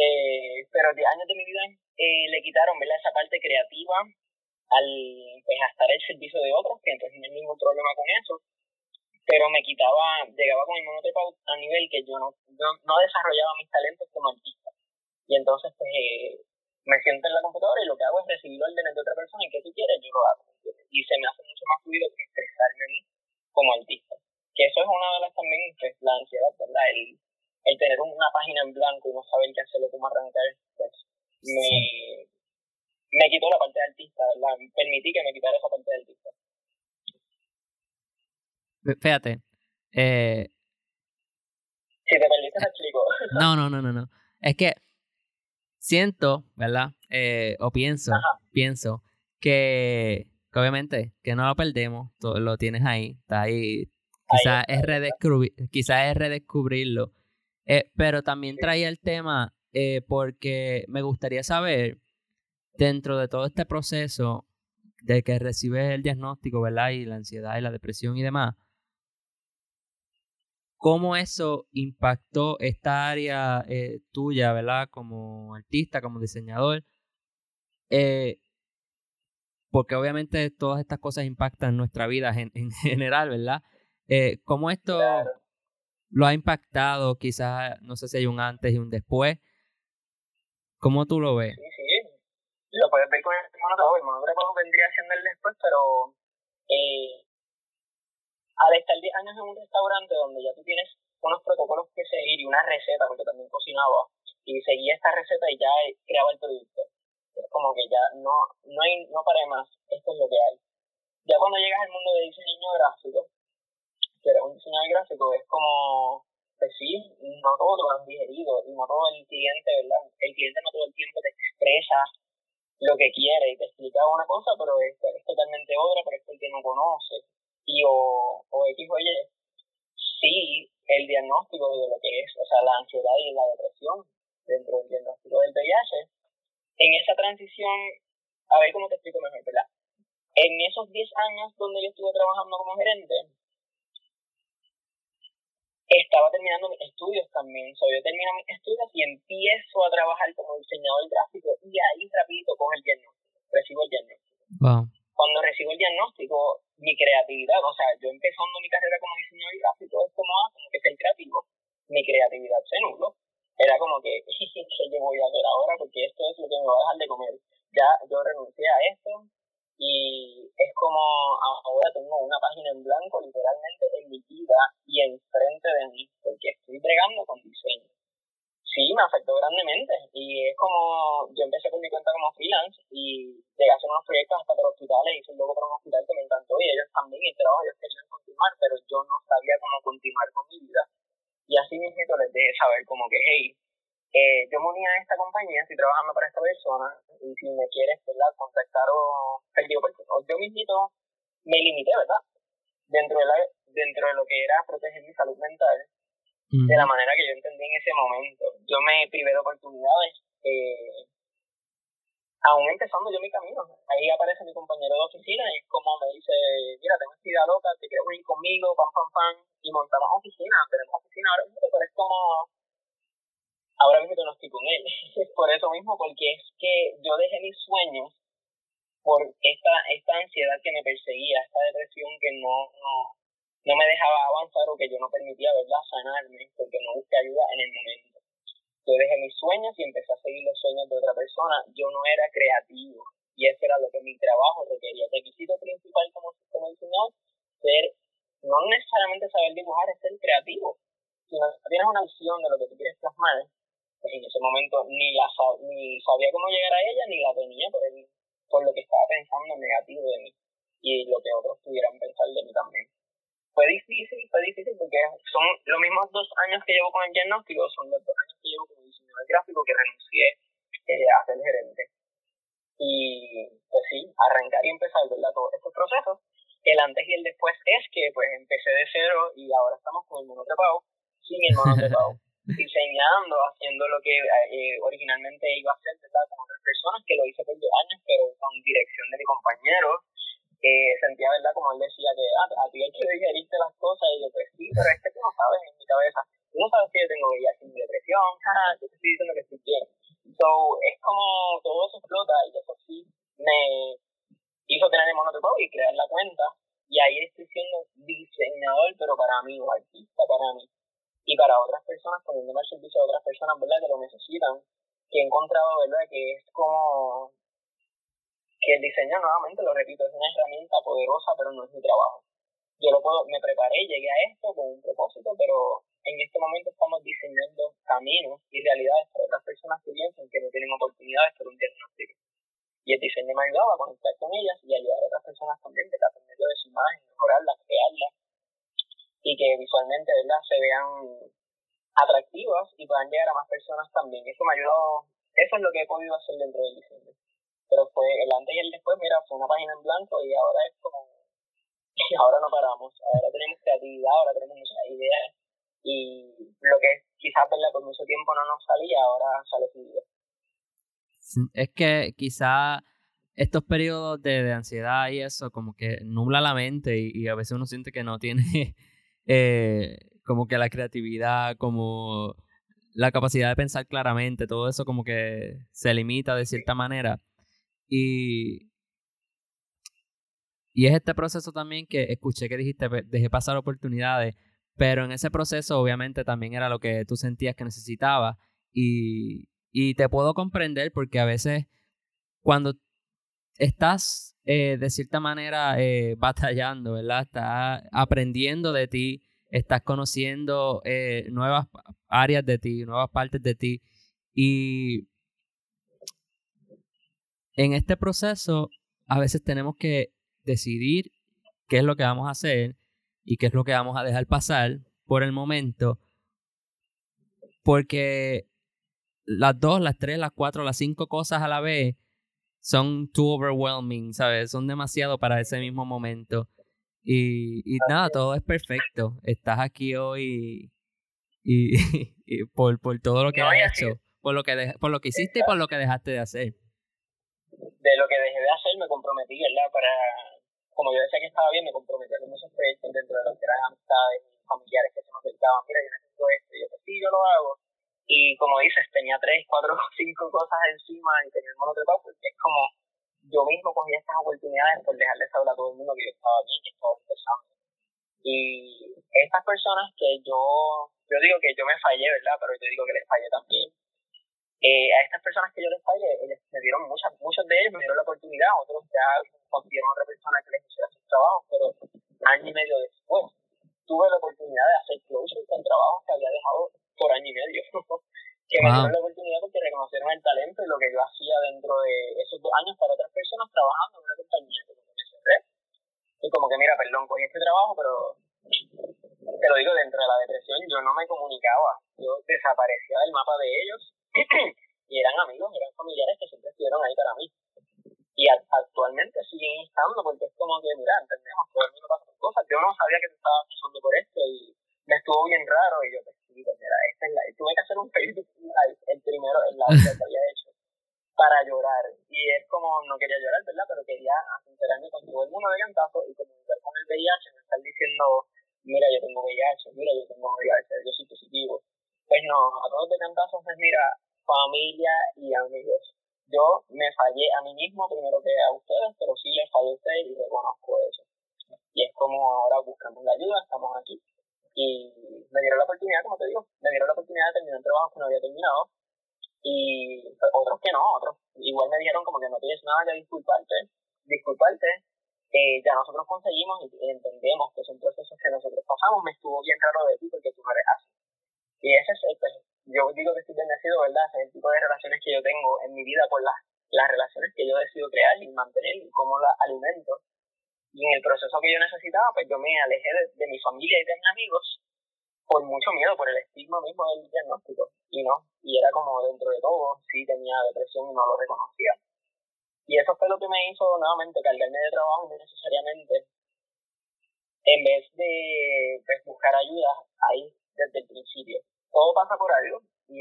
[SPEAKER 2] eh, pero de años de mi vida eh, le quitaron ¿verdad? esa parte creativa al pues, a estar al servicio de otros, entonces no hay ningún problema con eso pero me quitaba, llegaba con el monotepa a nivel que yo no, yo no desarrollaba mis talentos como artista. Y entonces, pues, eh, me siento en la computadora y lo que hago es recibir órdenes de otra persona y que tú quieres, yo lo hago. Y se me hace mucho más fluido que expresarme a mí como artista. Que eso es una de las también, pues, la ansiedad, ¿verdad? El, el tener una página en blanco y no saber qué hacerlo, cómo arrancar, pues, me, me quitó la parte de artista, ¿verdad? Permití que me quitara esa parte de artista.
[SPEAKER 1] Fíjate, eh...
[SPEAKER 2] Si te perdiste, te explico.
[SPEAKER 1] No, no, no, no, no. Es que siento, ¿verdad? Eh, o pienso, pienso que, obviamente que no lo perdemos, todo, lo tienes ahí, está ahí. Quizás es, redescubrir, quizás es redescubrirlo. Eh, pero también traía el tema eh, porque me gustaría saber, dentro de todo este proceso de que recibes el diagnóstico, ¿verdad? Y la ansiedad y la depresión y demás, cómo eso impactó esta área eh, tuya, ¿verdad? Como artista, como diseñador. Eh, porque obviamente todas estas cosas impactan nuestra vida en, en general, ¿verdad? Eh, ¿Cómo esto lo ha impactado? Quizás, no sé si hay un antes y un después. ¿Cómo tú lo ves?
[SPEAKER 2] Sí. Lo puedes ver con el monótono. El monótono vendría siendo el después, pero eh, al estar 10 años en un restaurante donde ya tú tienes unos protocolos que seguir y una receta, porque también cocinaba, y seguía esta receta y ya creaba el producto. Es como que ya no, no hay, no paré más, esto es lo que hay. Ya cuando llegas al mundo de diseño gráfico, que era un diseñador gráfico, es como, pues sí, no todo lo han digerido, y no todo el cliente, ¿verdad? El cliente no todo el tiempo te expresa lo que quiere y te explica una cosa, pero es, es totalmente otra, pero es el que no conoce y o, o X o Y, sí el diagnóstico de lo que es, o sea, la ansiedad y la depresión dentro del diagnóstico del VIH, en esa transición, a ver cómo te explico mejor, ¿verdad? En esos 10 años donde yo estuve trabajando como gerente, estaba terminando mis estudios también. So, yo termino mis estudios y empiezo a trabajar como diseñador gráfico y ahí rapidito cojo el diagnóstico, recibo el diagnóstico.
[SPEAKER 1] Wow.
[SPEAKER 2] Cuando recibo el diagnóstico, mi creatividad, o sea, yo empezando mi carrera como diseñador gráfico, es como, ah, como que ser creativo, mi creatividad se nulo. Era como que, ¿qué yo voy a hacer ahora? Porque esto es lo que me va a dejar de comer. Ya yo renuncié a esto y es como ahora tengo una página en blanco literalmente en mi vida y enfrente de mí, porque estoy bregando con diseño sí, me afectó grandemente. Y es como, yo empecé con mi cuenta como freelance y llegué a hacer unos proyectos hasta para hospitales, hice un logo para un hospital que me encantó y ellos también, y trabajo ellos querían continuar, pero yo no sabía cómo continuar con mi vida. Y así mismo les dejé saber como que, hey, eh, yo me uní a esta compañía, estoy trabajando para esta persona, y si me quieres, ¿verdad?, contactar o, yo mismito me limité, ¿verdad?, dentro de, la, dentro de lo que era proteger mi salud mental, de la manera que yo entendí en ese momento. Yo me privé de oportunidades eh, aún empezando yo mi camino, ahí aparece mi compañero de oficina y es como me dice, mira, tengo esta idea loca, te quieres unir conmigo, pam, pam, pam, y montamos oficina, tenemos oficina ahora mismo, pero es como, ahora mismo no estoy con él, por eso mismo, porque es que yo dejé mis sueños por esta, esta ansiedad que me perseguía, esta depresión que no, no, me dejaba avanzar o que yo no permitía, ¿verdad?, sanarme, porque no busqué ayuda en el momento yo dejé mis sueños y empecé a seguir los sueños de otra persona. Yo no era creativo y eso era lo que mi trabajo requería. El requisito principal como, como diseñador, ser, no necesariamente saber dibujar, es ser creativo. Si no tienes una visión de lo que tú quieres plasmar, en ese momento ni la ni sabía cómo llegar a ella, ni la tenía por, el, por lo que estaba pensando negativo de mí y lo que otros pudieran pensar de mí también fue difícil, fue difícil porque son los mismos dos años que llevo con el diagnóstico, son los dos años que llevo como diseñador gráfico que renuncié eh, a ser gerente. Y pues sí, arrancar y empezar ¿verdad? todos estos procesos. El antes y el después es que pues empecé de cero y ahora estamos con el monotrepado, sin el monotrepado, diseñando, haciendo lo que eh, originalmente iba a hacer ¿verdad? con otras personas, que lo hice por dos años, pero con dirección de mi compañero, eh, sentía, ¿verdad? Como él decía que ah, a ti hay que digerirte las cosas y yo, pues sí, pero es que tú no sabes en mi cabeza. Tú no sabes que yo tengo VIH sin depresión, jaja, yo te estoy diciendo que estoy bien. So, es como todo eso explota y eso sí me hizo tener el monotipo y crear la cuenta. Y ahí estoy siendo diseñador, pero para mí, o artista para mí. Y para otras personas, poniéndome al servicio de otras personas, ¿verdad? Que lo necesitan. Que he encontrado, ¿verdad? Que es como que el diseño nuevamente, lo repito, es una herramienta poderosa, pero no es mi trabajo. Yo lo puedo, me preparé, llegué a esto con un propósito, pero en este momento estamos diseñando caminos y realidades para otras personas que piensan que no tienen oportunidades por un diagnóstico. Y el diseño me ha ayudado a conectar con ellas y ayudar a otras personas también de aprender de su imagen, mejorarla, crearla y que visualmente ¿verdad? se vean atractivas y puedan llegar a más personas también. Eso me ayudado, eso es lo que he podido hacer dentro del diseño pero fue el antes y el después, mira, fue una página en blanco y ahora es como, y ahora no paramos, ahora tenemos creatividad, ahora tenemos muchas ideas y lo que quizás por mucho tiempo no nos salía, ahora sale fluido.
[SPEAKER 1] Es que quizá estos periodos de, de, ansiedad y eso como que nubla la mente y, a veces uno siente que no tiene eh, como que la creatividad, como la capacidad de pensar claramente, todo eso como que se limita de cierta manera. Y, y es este proceso también que escuché que dijiste, dejé pasar oportunidades, pero en ese proceso obviamente también era lo que tú sentías que necesitabas y, y te puedo comprender porque a veces cuando estás eh, de cierta manera eh, batallando, ¿verdad? Estás aprendiendo de ti, estás conociendo eh, nuevas áreas de ti, nuevas partes de ti y en este proceso, a veces tenemos que decidir qué es lo que vamos a hacer y qué es lo que vamos a dejar pasar por el momento, porque las dos, las tres, las cuatro, las cinco cosas a la vez son too overwhelming, ¿sabes? Son demasiado para ese mismo momento. Y, y nada, todo es perfecto. Estás aquí hoy y, por, por todo lo que has hecho, por lo que, por lo que hiciste y por lo que dejaste de hacer
[SPEAKER 2] de lo que dejé de hacer me comprometí, ¿verdad? Para, como yo decía que estaba bien, me comprometí con muchos proyectos dentro de lo que eran amistades familiares que se me acercaban, mira, yo necesito esto, y yo, sí, yo lo hago. Y como dices, tenía tres, cuatro, cinco cosas encima y tenía el monotrepado, porque es como yo mismo cogía estas oportunidades por dejarle saber a todo el mundo que yo estaba bien, que estaba empezando. Y estas personas que yo, yo digo que yo me fallé, ¿verdad? Pero yo digo que les fallé también eh, a estas personas que yo les fallé, ellos me dieron muchas, muchos de ellos me dieron la oportunidad, otros ya consiguieron otra persona que les hiciera sus trabajos, pero año y medio después tuve la oportunidad de hacer closure con trabajos que había dejado por año y medio. que me dieron la oportunidad porque reconocieron el talento y lo que yo hacía dentro de esos dos años para otras personas trabajando en una compañía. Como que me cerré. Y como que, mira, perdón, cogí este trabajo, pero te lo digo, dentro de la depresión yo no me comunicaba. Yo desaparecía del mapa de ellos y eran amigos, eran familiares que siempre estuvieron ahí para mí. Y actualmente siguen estando porque es como que, mira, entendemos, todo el mundo pasa por cosas. Yo no sabía que te estaba pasando por esto y me estuvo bien raro y yo, pues sí, mira, esta es la... Tuve que hacer un Facebook Live, el primero, el live que había hecho, para llorar. Y es como, no quería llorar, ¿verdad? Pero quería sincerarme con todo el mundo de cantazo y comunicar con el VIH, me estar diciendo, mira, yo tengo VIH, mira, yo tengo VIH, yo soy positivo. Pues no, a todos de cantazos, pues mira, familia y amigos. Yo me fallé a mí mismo primero que a ustedes, pero sí les fallé a ustedes y reconozco eso. Y es como ahora buscamos la ayuda, estamos aquí. Y me dieron la oportunidad, como te digo, me dieron la oportunidad de terminar un trabajo que no había terminado. Y otros que no, otros. Igual me dijeron como que no tienes nada que disculparte, disculparte. Eh, ya nosotros conseguimos y entendemos que son procesos que nosotros pasamos. Me estuvo bien raro de ti porque tú no eres. Y ese es pues, yo digo que estoy bendecido, ¿verdad? Ese es el tipo de relaciones que yo tengo en mi vida por las, las relaciones que yo decido crear y mantener y cómo las alimento. Y en el proceso que yo necesitaba, pues yo me alejé de, mi familia y de mis amigos por mucho miedo, por el estigma mismo del diagnóstico. Y no, y era como dentro de todo, sí tenía depresión y no lo reconocía. Y eso fue lo que me hizo nuevamente cargarme de trabajo innecesariamente. En vez de pues, buscar ayuda ahí desde el principio todo pasa por algo y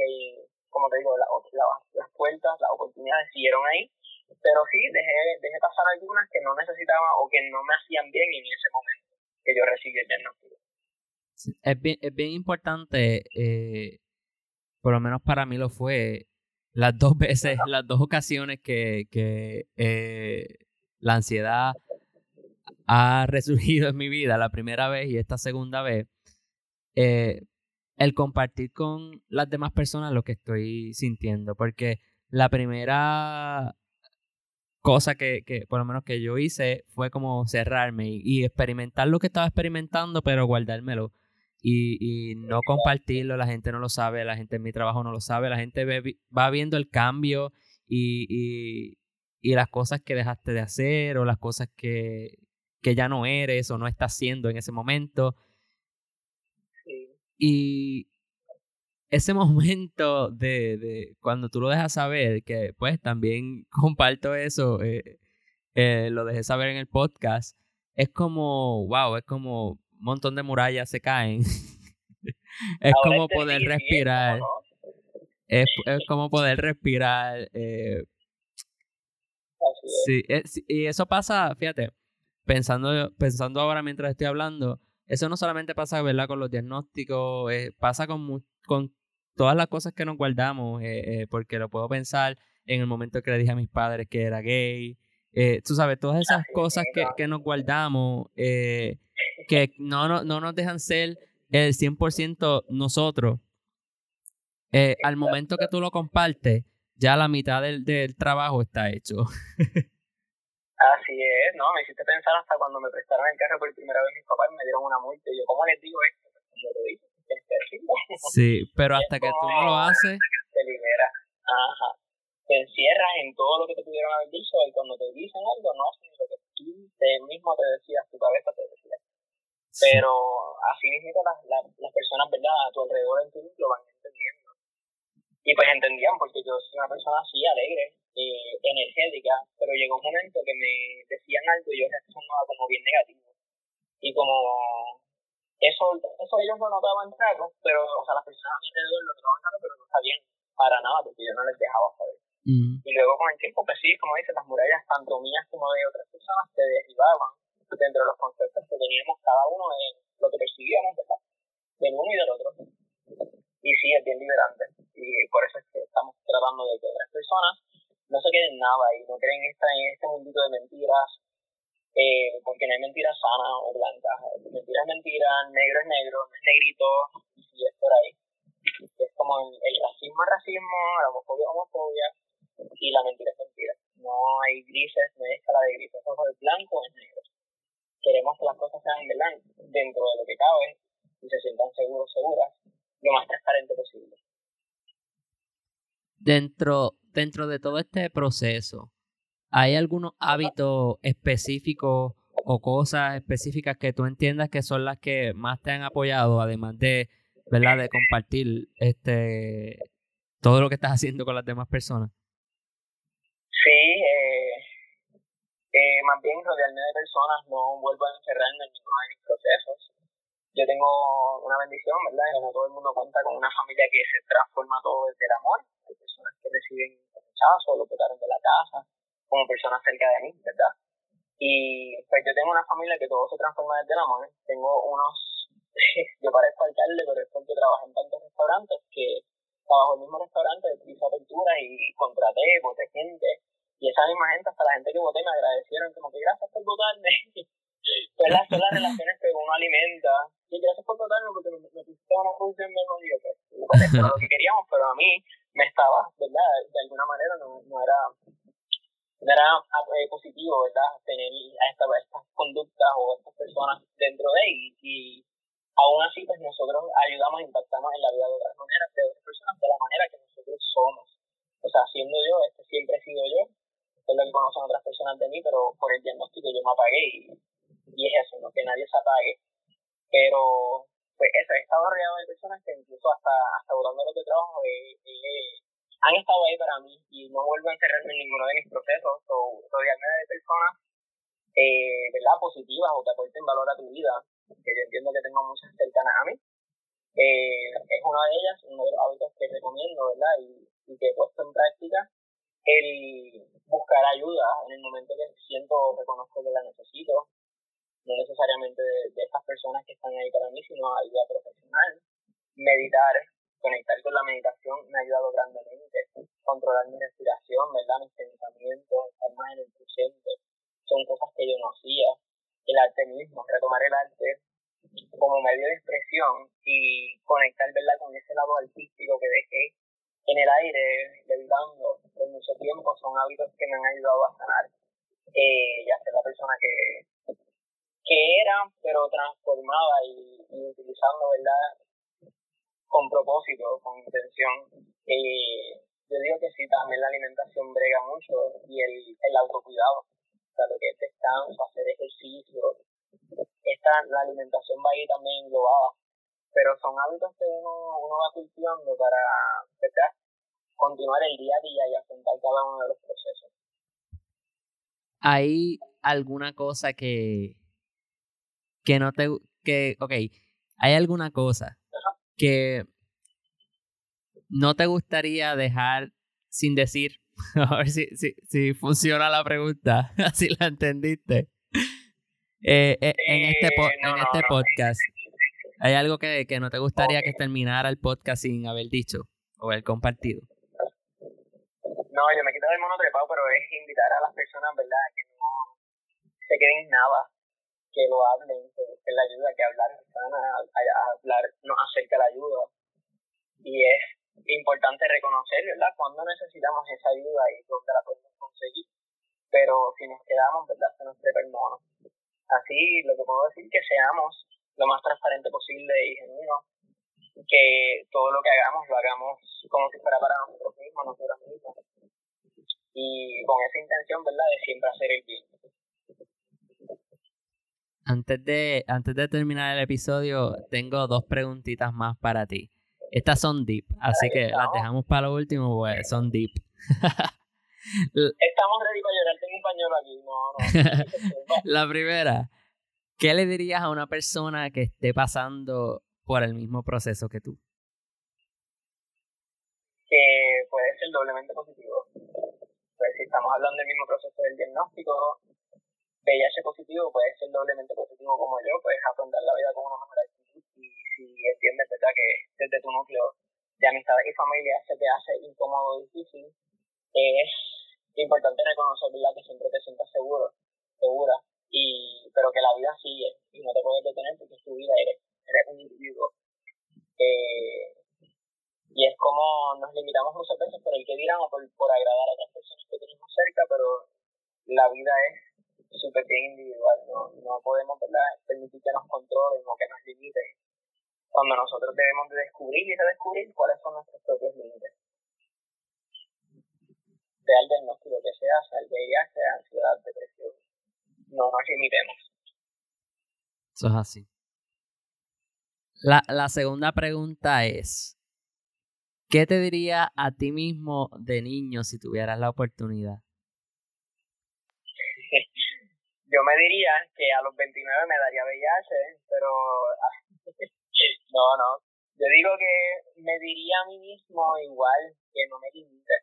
[SPEAKER 2] como te digo, las puertas, las oportunidades siguieron ahí, pero sí dejé, dejé pasar algunas que no necesitaba o que no me hacían bien en ese momento que yo recibí el diagnóstico.
[SPEAKER 1] es, bien, es bien importante, eh, por lo menos para mí lo fue, las dos veces, las dos ocasiones que, que eh, la ansiedad ha resurgido en mi vida, la primera vez y esta segunda vez, eh, el compartir con las demás personas lo que estoy sintiendo, porque la primera cosa que, que por lo menos que yo hice fue como cerrarme y, experimentar lo que estaba experimentando, pero guardármelo. Y, y, no compartirlo, la gente no lo sabe, la gente en mi trabajo no lo sabe, la gente va viendo el cambio y, y, y, las cosas que dejaste de hacer o las cosas que, que ya no eres o no estás haciendo en ese momento. Y ese momento de, de, cuando tú lo dejas saber, que pues también comparto eso, eh, eh, lo dejé saber en el podcast, es como, wow, es como un montón de murallas se caen. es como poder respirar. Es, es, como poder respirar. Eh, sí, y eso pasa, fíjate, pensando, pensando ahora mientras estoy hablando, eso no solamente pasa, ¿verdad? Con los diagnósticos, eh, pasa con, con todas las cosas que nos guardamos, eh, eh, porque lo puedo pensar en el momento que le dije a mis padres que era gay. tú sabes, todas esas cosas que, que nos guardamos, que no, no, no nos dejan ser el 100% nosotros. al momento que tú lo compartes, ya la mitad del, del trabajo está hecho.
[SPEAKER 2] Así es, ¿no? Me hiciste pensar hasta cuando me prestaron el carro por primera vez mis papás me dieron una multa. Y yo, ¿cómo les digo esto? Pues lo
[SPEAKER 1] Sí, pero hasta que tú no lo haces...
[SPEAKER 2] Te libera. Ajá. Te encierras en todo lo que te pudieron haber dicho y cuando te dicen algo no haces lo que tú mismo te decías, tu cabeza te decía. Pero así mismo las, las, las personas, ¿verdad? A tu alrededor en tu lo van entendiendo. Y pues entendían, porque yo soy una persona así alegre, eh, energética, pero llegó un momento que me decían algo y yo reaccionaba como bien negativo. Y como eso, eso ellos lo notaban claro, pero, o sea, las personas alrededor lo notaban claro, pero no sabían para nada porque yo no les dejaba saber. Mm. Y luego con el tiempo, pues sí, como dices, las murallas, tanto mías como de otras personas, se derribaban dentro de los conceptos que teníamos cada uno en lo que percibíamos, ¿verdad? Del uno y del otro. Y sí, es bien liberante. Y por eso es que estamos tratando de que otras personas no se queden nada y no creen esta, en este mundito de mentiras, eh, porque no hay mentiras sanas o blancas. Mentira es mentira, negro es negro, no es negrito, y es por ahí. Es como el, racismo es racismo, la homofobia es homofobia, y la mentira es mentira. No hay grises, no hay escala de grises, eso es blanco es negro. Queremos que las cosas sean dentro de lo que cabe y se sientan seguros, seguras, lo más transparente posible.
[SPEAKER 1] Dentro dentro de todo este proceso, ¿hay algunos hábitos específicos o cosas específicas que tú entiendas que son las que más te han apoyado, además de, ¿verdad? de compartir este todo lo que estás haciendo con las demás personas?
[SPEAKER 2] Sí, eh, eh, más bien rodearme de personas, no vuelvo a encerrarme en ninguno de mis procesos. Yo tengo una bendición, ¿verdad? no todo el mundo cuenta con una familia que se transforma todo desde el amor. Hay personas que reciben rechazo, lo botaron de la casa, como personas cerca de mí, ¿verdad? Y pues yo tengo una familia que todo se transforma desde la mano. Tengo unos, yo parezco alcalde, pero es porque trabajo en tantos restaurantes que trabajo en el mismo restaurante, hice apertura y contraté, boté gente. Y esa misma gente, hasta la gente que voté me agradecieron, como que gracias por votarme. pues las, son las relaciones que uno alimenta. Y gracias por votarme porque me, me pusiste una función mejor. Y yo, pues, lo que queríamos, pero a mí me estaba, ¿verdad? De alguna manera no, no era no era eh, positivo, ¿verdad? Tener estas conductas o estas personas dentro de él y, aún así pues nosotros ayudamos, impactamos en la vida de otras maneras, de otras personas, de la manera que nosotros somos. O sea, siendo yo, este siempre he sido yo, esto es lo que conocen otras personas de mí, pero por el diagnóstico yo me apagué y, y es eso, ¿no? que nadie se apague. Pero, pues eso, he estado rodeado de personas que incluso hasta, hasta lo que trabajo eh, eh, han estado ahí para mí y no vuelvo a encerrarme en ninguno de mis procesos o rodearme de personas eh, ¿verdad? positivas o que aporten valor a tu vida, que yo entiendo que tengo muchas cercanas a mí. Eh, es una de ellas, uno de los hábitos que recomiendo, ¿verdad? Y, y que he puesto en práctica, el buscar ayuda en el momento que siento o reconozco que la necesito, no necesariamente de, de estas personas que están ahí para mí, sino ayuda profesional, meditar, conectar con la meditación me ha ayudado grandemente. Controlar mi respiración, ¿verdad? Mis pensamientos, estar más en el presente. Son cosas que yo no hacía. El arte mismo, retomar el arte como medio de expresión y conectar, ¿verdad? Con ese lado artístico que dejé en el aire, levitando por mucho tiempo, son hábitos que me han ayudado a sanar eh, y a ser la persona que, que era, pero transformada y, y utilizando, ¿verdad? Con propósito, con intención. Yo digo que sí, también la alimentación brega mucho y el, el autocuidado, o sea, lo que es descanso, hacer ejercicio, esta, la alimentación va ahí también englobada, pero son hábitos que uno, uno va cultivando para ¿verdad? continuar el día a día y afrontar cada uno de los procesos.
[SPEAKER 1] ¿Hay alguna cosa que, que no te... que, ok, hay alguna cosa que no te gustaría dejar sin decir? A ver si, si, si funciona la pregunta, si la entendiste. Eh, eh, en este, en este podcast, ¿hay algo que, que no te gustaría que terminara el podcast sin haber dicho o haber compartido?
[SPEAKER 2] No, yo me quito el mono trepado, pero es invitar a las personas, ¿verdad?, que no se queden en nada, que lo hablen, que busquen la ayuda, que hablar sana, hablar nos acerca la ayuda. Y es importante reconocer, ¿verdad?, cuando necesitamos esa ayuda y dónde la podemos conseguir. Pero si nos quedamos, ¿verdad?, se nos trepa el mono. Así, lo que puedo decir que seamos lo más transparente posible y genuino, que todo lo que hagamos lo hagamos como si fuera para nosotros mismos, nosotros mismos. Y con esa intención, ¿verdad?, de siempre hacer el bien
[SPEAKER 1] antes de, antes de terminar el episodio, tengo dos preguntitas más para ti. Estas son deep, así que las dejamos para lo último, pues son deep.
[SPEAKER 2] Estamos ready para llorar, tengo un pañuelo aquí. No, no.
[SPEAKER 1] La primera, ¿qué le dirías a una persona que esté pasando por el mismo proceso que tú?
[SPEAKER 2] Que puede ser doblemente positivo. Pues si estamos hablando del mismo proceso del diagnóstico, VIH positivo puede ser doblemente positivo como yo, puedes afrontar la vida con una mejor actitud y si entiendes ¿verdad? que desde tu núcleo de amistades y familia se te hace incómodo o difícil, es importante reconocer ¿verdad? que siempre te sientas seguro, segura, y, pero que la vida sigue y no te puedes detener porque es tu vida, eres, eres un individuo. Eh, y es como nos limitamos muchas veces por el que dirán o por, por agradar a otras personas que tenemos cerca, pero la vida es súper bien individual, ¿no? No podemos permitir que nos controlen o que nos limiten cuando nosotros debemos de descubrir y redescubrir cuáles son nuestros propios límites. Sea el diagnóstico que sea, sea el VIH, sea ansiedad, depresión, no nos limitemos.
[SPEAKER 1] Eso es así. La, la segunda pregunta es, ¿qué te diría a ti mismo de niño si tuvieras la oportunidad?
[SPEAKER 2] Yo me diría que a los 29 me daría VIH, pero no, no. Yo digo que me diría a mí mismo igual que no me limite,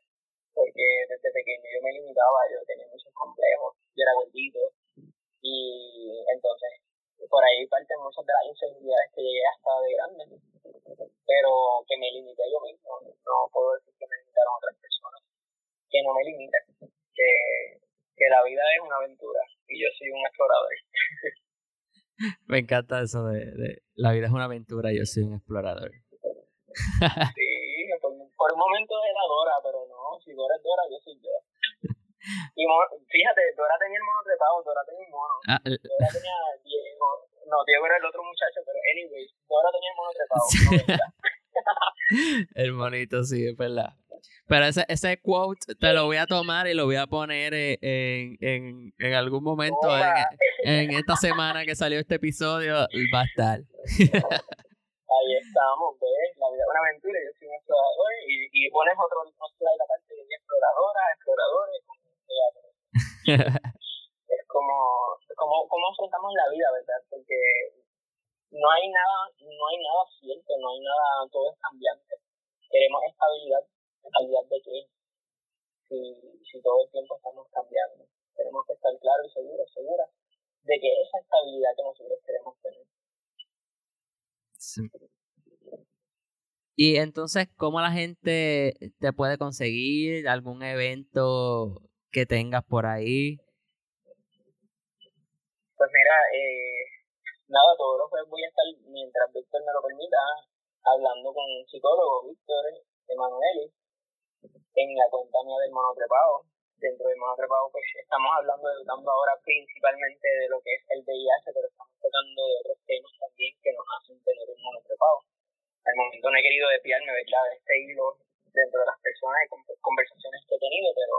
[SPEAKER 2] porque desde pequeño yo me limitaba, yo tenía muchos complejos, yo era gordito, y entonces por ahí parten muchas de las inseguridades que llegué hasta de grande, pero que me limité yo mismo, no puedo decir que me limitaron otras personas, que no me limiten, que, que la vida es una aventura y yo soy un explorador.
[SPEAKER 1] Me encanta eso de, de la vida es una aventura y yo soy un explorador.
[SPEAKER 2] sí, por, por, un momento era Dora, pero no, si Dora es Dora, yo soy yo. Y fíjate, Dora tenía el mono trepado, Dora tenía un mono. Ah, Dora tenía Diego. No, Diego era el otro muchacho, pero anyway, Dora tenía el mono trepado.
[SPEAKER 1] el monito, sí, es verdad. Pero ese, ese quote te lo voy a tomar y lo voy a poner en, en, en algún momento en, en, esta semana que salió este episodio. Va a estar.
[SPEAKER 2] Ahí estamos, ¿ves? La vida es una aventura. Yo soy un explorador y, y pones otro, otro slide aparte de exploradora, exploradores, es como, como, como afrontamos la vida, ¿verdad? Porque no hay nada, no hay nada cierto, no hay nada, todo es cambiante. Queremos estabilidad, estabilidad de qué? Si, si todo el tiempo estamos cambiando. Tenemos que estar claros y seguros, seguras de que esa estabilidad que nosotros queremos tener. Sí.
[SPEAKER 1] Y entonces, ¿cómo la gente te puede conseguir algún evento que tengas por ahí?
[SPEAKER 2] Pues mira, eh, nada, todos los jueves voy a estar, mientras Víctor me lo permita, hablando con un psicólogo, Víctor Emanuele, en la cuenta mía del monotrepado. Dentro del monotrepado, pues estamos hablando, educando ahora principalmente de lo que es el VIH, pero estamos tocando de otros temas también que nos hacen tener el monotrepado. Al momento no he querido ¿verdad?, de este hilo dentro de las personas y conversaciones que he tenido, pero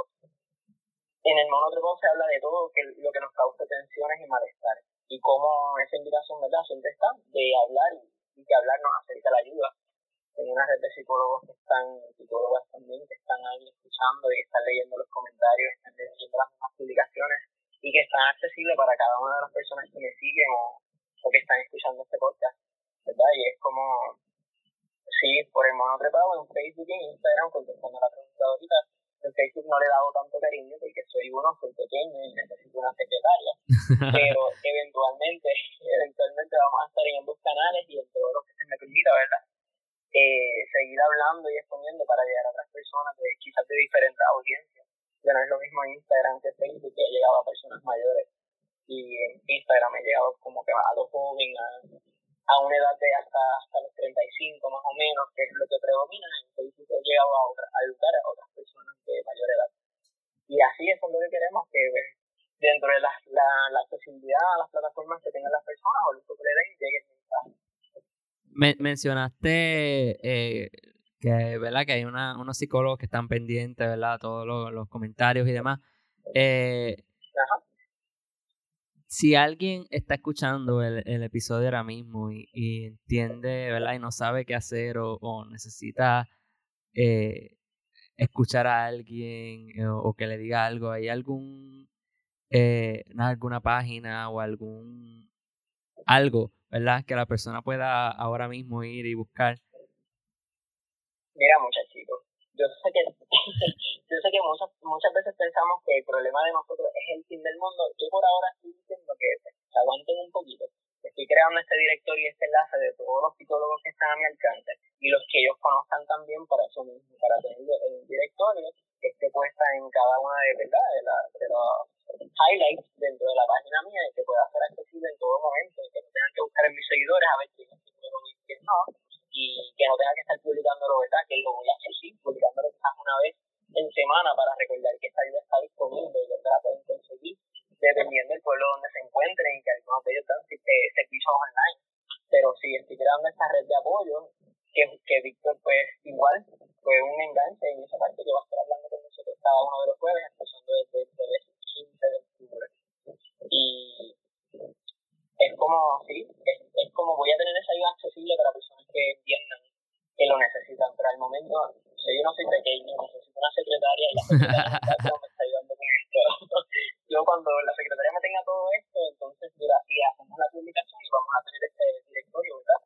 [SPEAKER 2] en el monotrepado se habla de todo que, lo que nos causa tensiones y malestar. Y cómo esa invitación, ¿verdad?, siempre está de hablar y, que hablarnos acerca de la ayuda. Tengo una red de psicólogos que están, psicólogas también, que están ahí escuchando y están leyendo los comentarios, están leyendo las mismas publicaciones y que están accesibles para cada una de las personas que me siguen o, o que están escuchando este podcast, ¿verdad? Y es como, sí, por el monotrepado en Facebook y en Instagram, contestando la pregunta ahorita, en Facebook no le he dado tanto cariño porque soy uno, soy pequeño y necesito una secretaria. Pero eventualmente, eventualmente vamos a estar en ambos canales y en todo lo que se me permita, ¿verdad? Eh, seguir hablando y exponiendo para llegar a otras personas de quizás de diferentes audiencias. Ya no es lo mismo Instagram que Facebook, que he llegado a personas mayores. Y en Instagram he llegado como que a los jóvenes, a, a una edad de hasta, hasta los 35 más o menos, que es lo que predomina. En Facebook he llegado a, otra, a educar a otras personas de mayor edad. Y así es lo que queremos que dentro de la, la, la accesibilidad a las plataformas que tengan las personas o uso que le den llegue el mensaje.
[SPEAKER 1] Me, mencionaste eh, que, ¿verdad? que hay una, unos psicólogos que están pendientes ¿verdad? todos los, los comentarios y demás. Eh, Ajá si alguien está escuchando el, el episodio ahora mismo y, y, entiende, ¿verdad? Y no sabe qué hacer o, o necesita eh, escuchar a alguien eh, o, que le diga algo, ¿hay algún, eh, alguna página o algún, algo, ¿verdad? Que la persona pueda ahora mismo ir y buscar.
[SPEAKER 2] Mira, muchachito, yo sé que yo sé que muchas muchas veces pensamos que el problema de nosotros es el fin del mundo. Yo por ahora estoy diciendo que se aguanten un poquito. Estoy creando este directorio y este enlace de todos los psicólogos que están a mi alcance y los que ellos conozcan también para eso mismo, para tenerlo en un directorio esté puesta en cada una de, ¿verdad? de, la, de los highlights dentro de la página mía y que pueda ser accesible en todo momento y que no tengan que buscar en mis seguidores a ver quién es quién no y que no tenga que estar publicándolo, ¿verdad? Que lo voy a hacer, sí, publicándolo quizás una vez en semana para recordar que esta ayuda está disponible y donde la pueden conseguir, dependiendo del pueblo donde se encuentren y que algunos de ellos dan eh, servicios online. Pero sí, estoy creando esta red de apoyo, que, que Víctor, pues, igual, fue un enganche en esa parte que va a estar hablando con nosotros cada uno de los jueves, empezando desde el 15 de octubre. Y es como, sí, es, es como voy a tener esa ayuda accesible para personas que entiendan que lo necesitan, pero al momento, yo no soy pequeño, necesito una secretaria y la secretaria me está ayudando con esto. yo cuando la secretaria me tenga todo esto, entonces mira, sí, hacemos la publicación y vamos a tener este directorio, ¿verdad?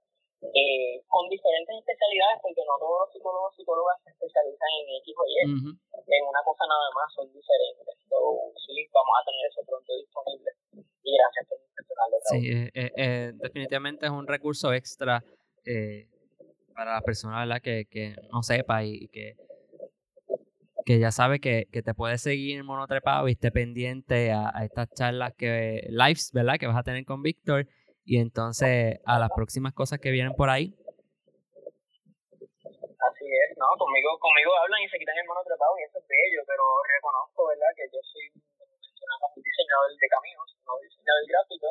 [SPEAKER 2] Eh, con diferentes especialidades, porque no todos los psicólogos psicólogas se especializan en X o Y. en una cosa nada más son diferentes. So, sí, vamos a tener eso pronto disponible. Y gracias por mencionarlo.
[SPEAKER 1] Sí, eh, eh, eh, definitivamente es un recurso extra eh, para la persona ¿verdad? Que, que no sepa y, que, ya sabe que, que te puede seguir monotrepado y esté pendiente a, a estas charlas que lives, ¿verdad? Que vas a tener con Víctor y entonces a las próximas cosas que vienen por ahí
[SPEAKER 2] Así es, ¿no? Conmigo, conmigo hablan y se quitan el mono trepado y eso es bello, pero reconozco, ¿verdad? Que yo soy, como mencionaba, un diseñador de caminos, no diseñador gráfico,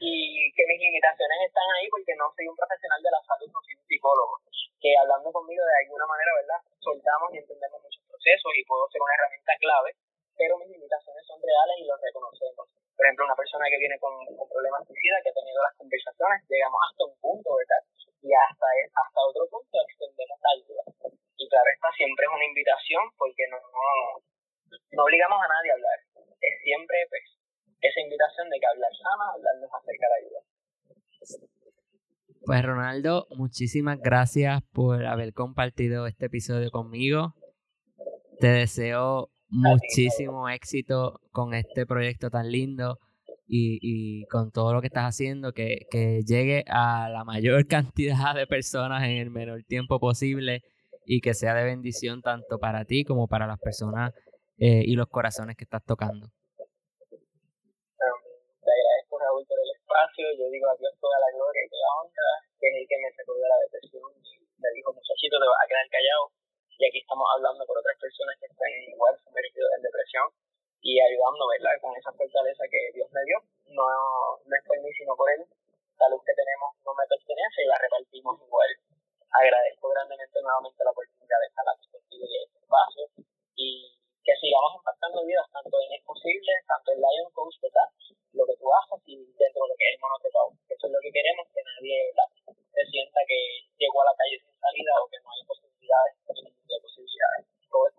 [SPEAKER 2] y que mis limitaciones están ahí porque no soy un profesional de la salud, no soy un psicólogo, que hablando conmigo de alguna manera, ¿verdad? Soltamos y entendemos muchos procesos y puedo ser una herramienta clave, pero mis limitaciones son reales y los reconocemos. Por ejemplo, una persona que viene con, con problemas de vida, que ha tenido las conversaciones, llegamos hasta un punto, ¿verdad? y hasta, hasta otro punto extendemos la ayuda. Y claro, esta siempre es una invitación porque no, no, obligamos a nadie a hablar. Es siempre pues, esa invitación de que hablar sana, hablarnos acerca de la ayuda.
[SPEAKER 1] Pues Ronaldo, muchísimas gracias por haber compartido este episodio conmigo. Te deseo muchísimo éxito con este proyecto tan lindo y, con todo lo que estás haciendo, que, que llegue a la mayor cantidad de personas en el menor tiempo posible y que sea de bendición tanto para ti como para las personas eh, y los corazones que estás tocando.
[SPEAKER 2] Te agradezco, Raúl, por el espacio. Yo digo a Dios toda la gloria y la honra, que es el que me sacó de la depresión y me dijo, muchachito, te vas a quedar callado. Y aquí estamos hablando por otras personas que están igual sumergidos en depresión y ayudando, ¿verdad? Con esa fortaleza que Dios me dio. No, no es por mí, sino por Él. La luz que tenemos no me pertenece y la repartimos igual. Agradezco grandemente nuevamente la oportunidad de estar aquí contigo y este espacio y que sigamos impactando vidas tanto en Es Posible, tanto en Lion Coach, ¿verdad? Lo que tú haces y dentro de lo que es el. Eso es lo que queremos, que nadie se sienta que llegó a la calle sin salida o que no hay posibilidades, hay posibilidades. Todo es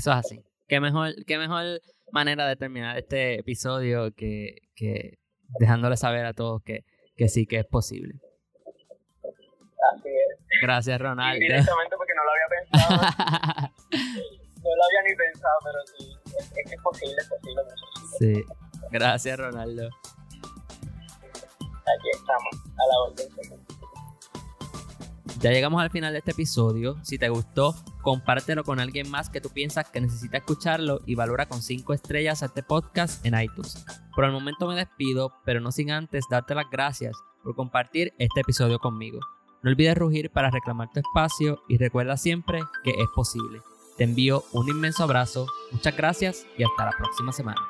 [SPEAKER 1] Eso es así qué mejor, qué mejor manera de terminar este episodio que, que dejándole saber a todos que, que sí que es posible.
[SPEAKER 2] Así es.
[SPEAKER 1] Gracias, Ronaldo.
[SPEAKER 2] Y directamente porque no lo había pensado. no lo había ni pensado, pero sí, es, es, es posible, es posible.
[SPEAKER 1] Sí. Gracias, Ronaldo.
[SPEAKER 2] Aquí estamos, a la orden.
[SPEAKER 1] Ya llegamos al final de este episodio. Si te gustó, compártelo con alguien más que tú piensas que necesita escucharlo y valora con 5 estrellas a este podcast en iTunes. Por el momento me despido, pero no sin antes darte las gracias por compartir este episodio conmigo. No olvides rugir para reclamar tu espacio y recuerda siempre que es posible. Te envío un inmenso abrazo, muchas gracias y hasta la próxima semana.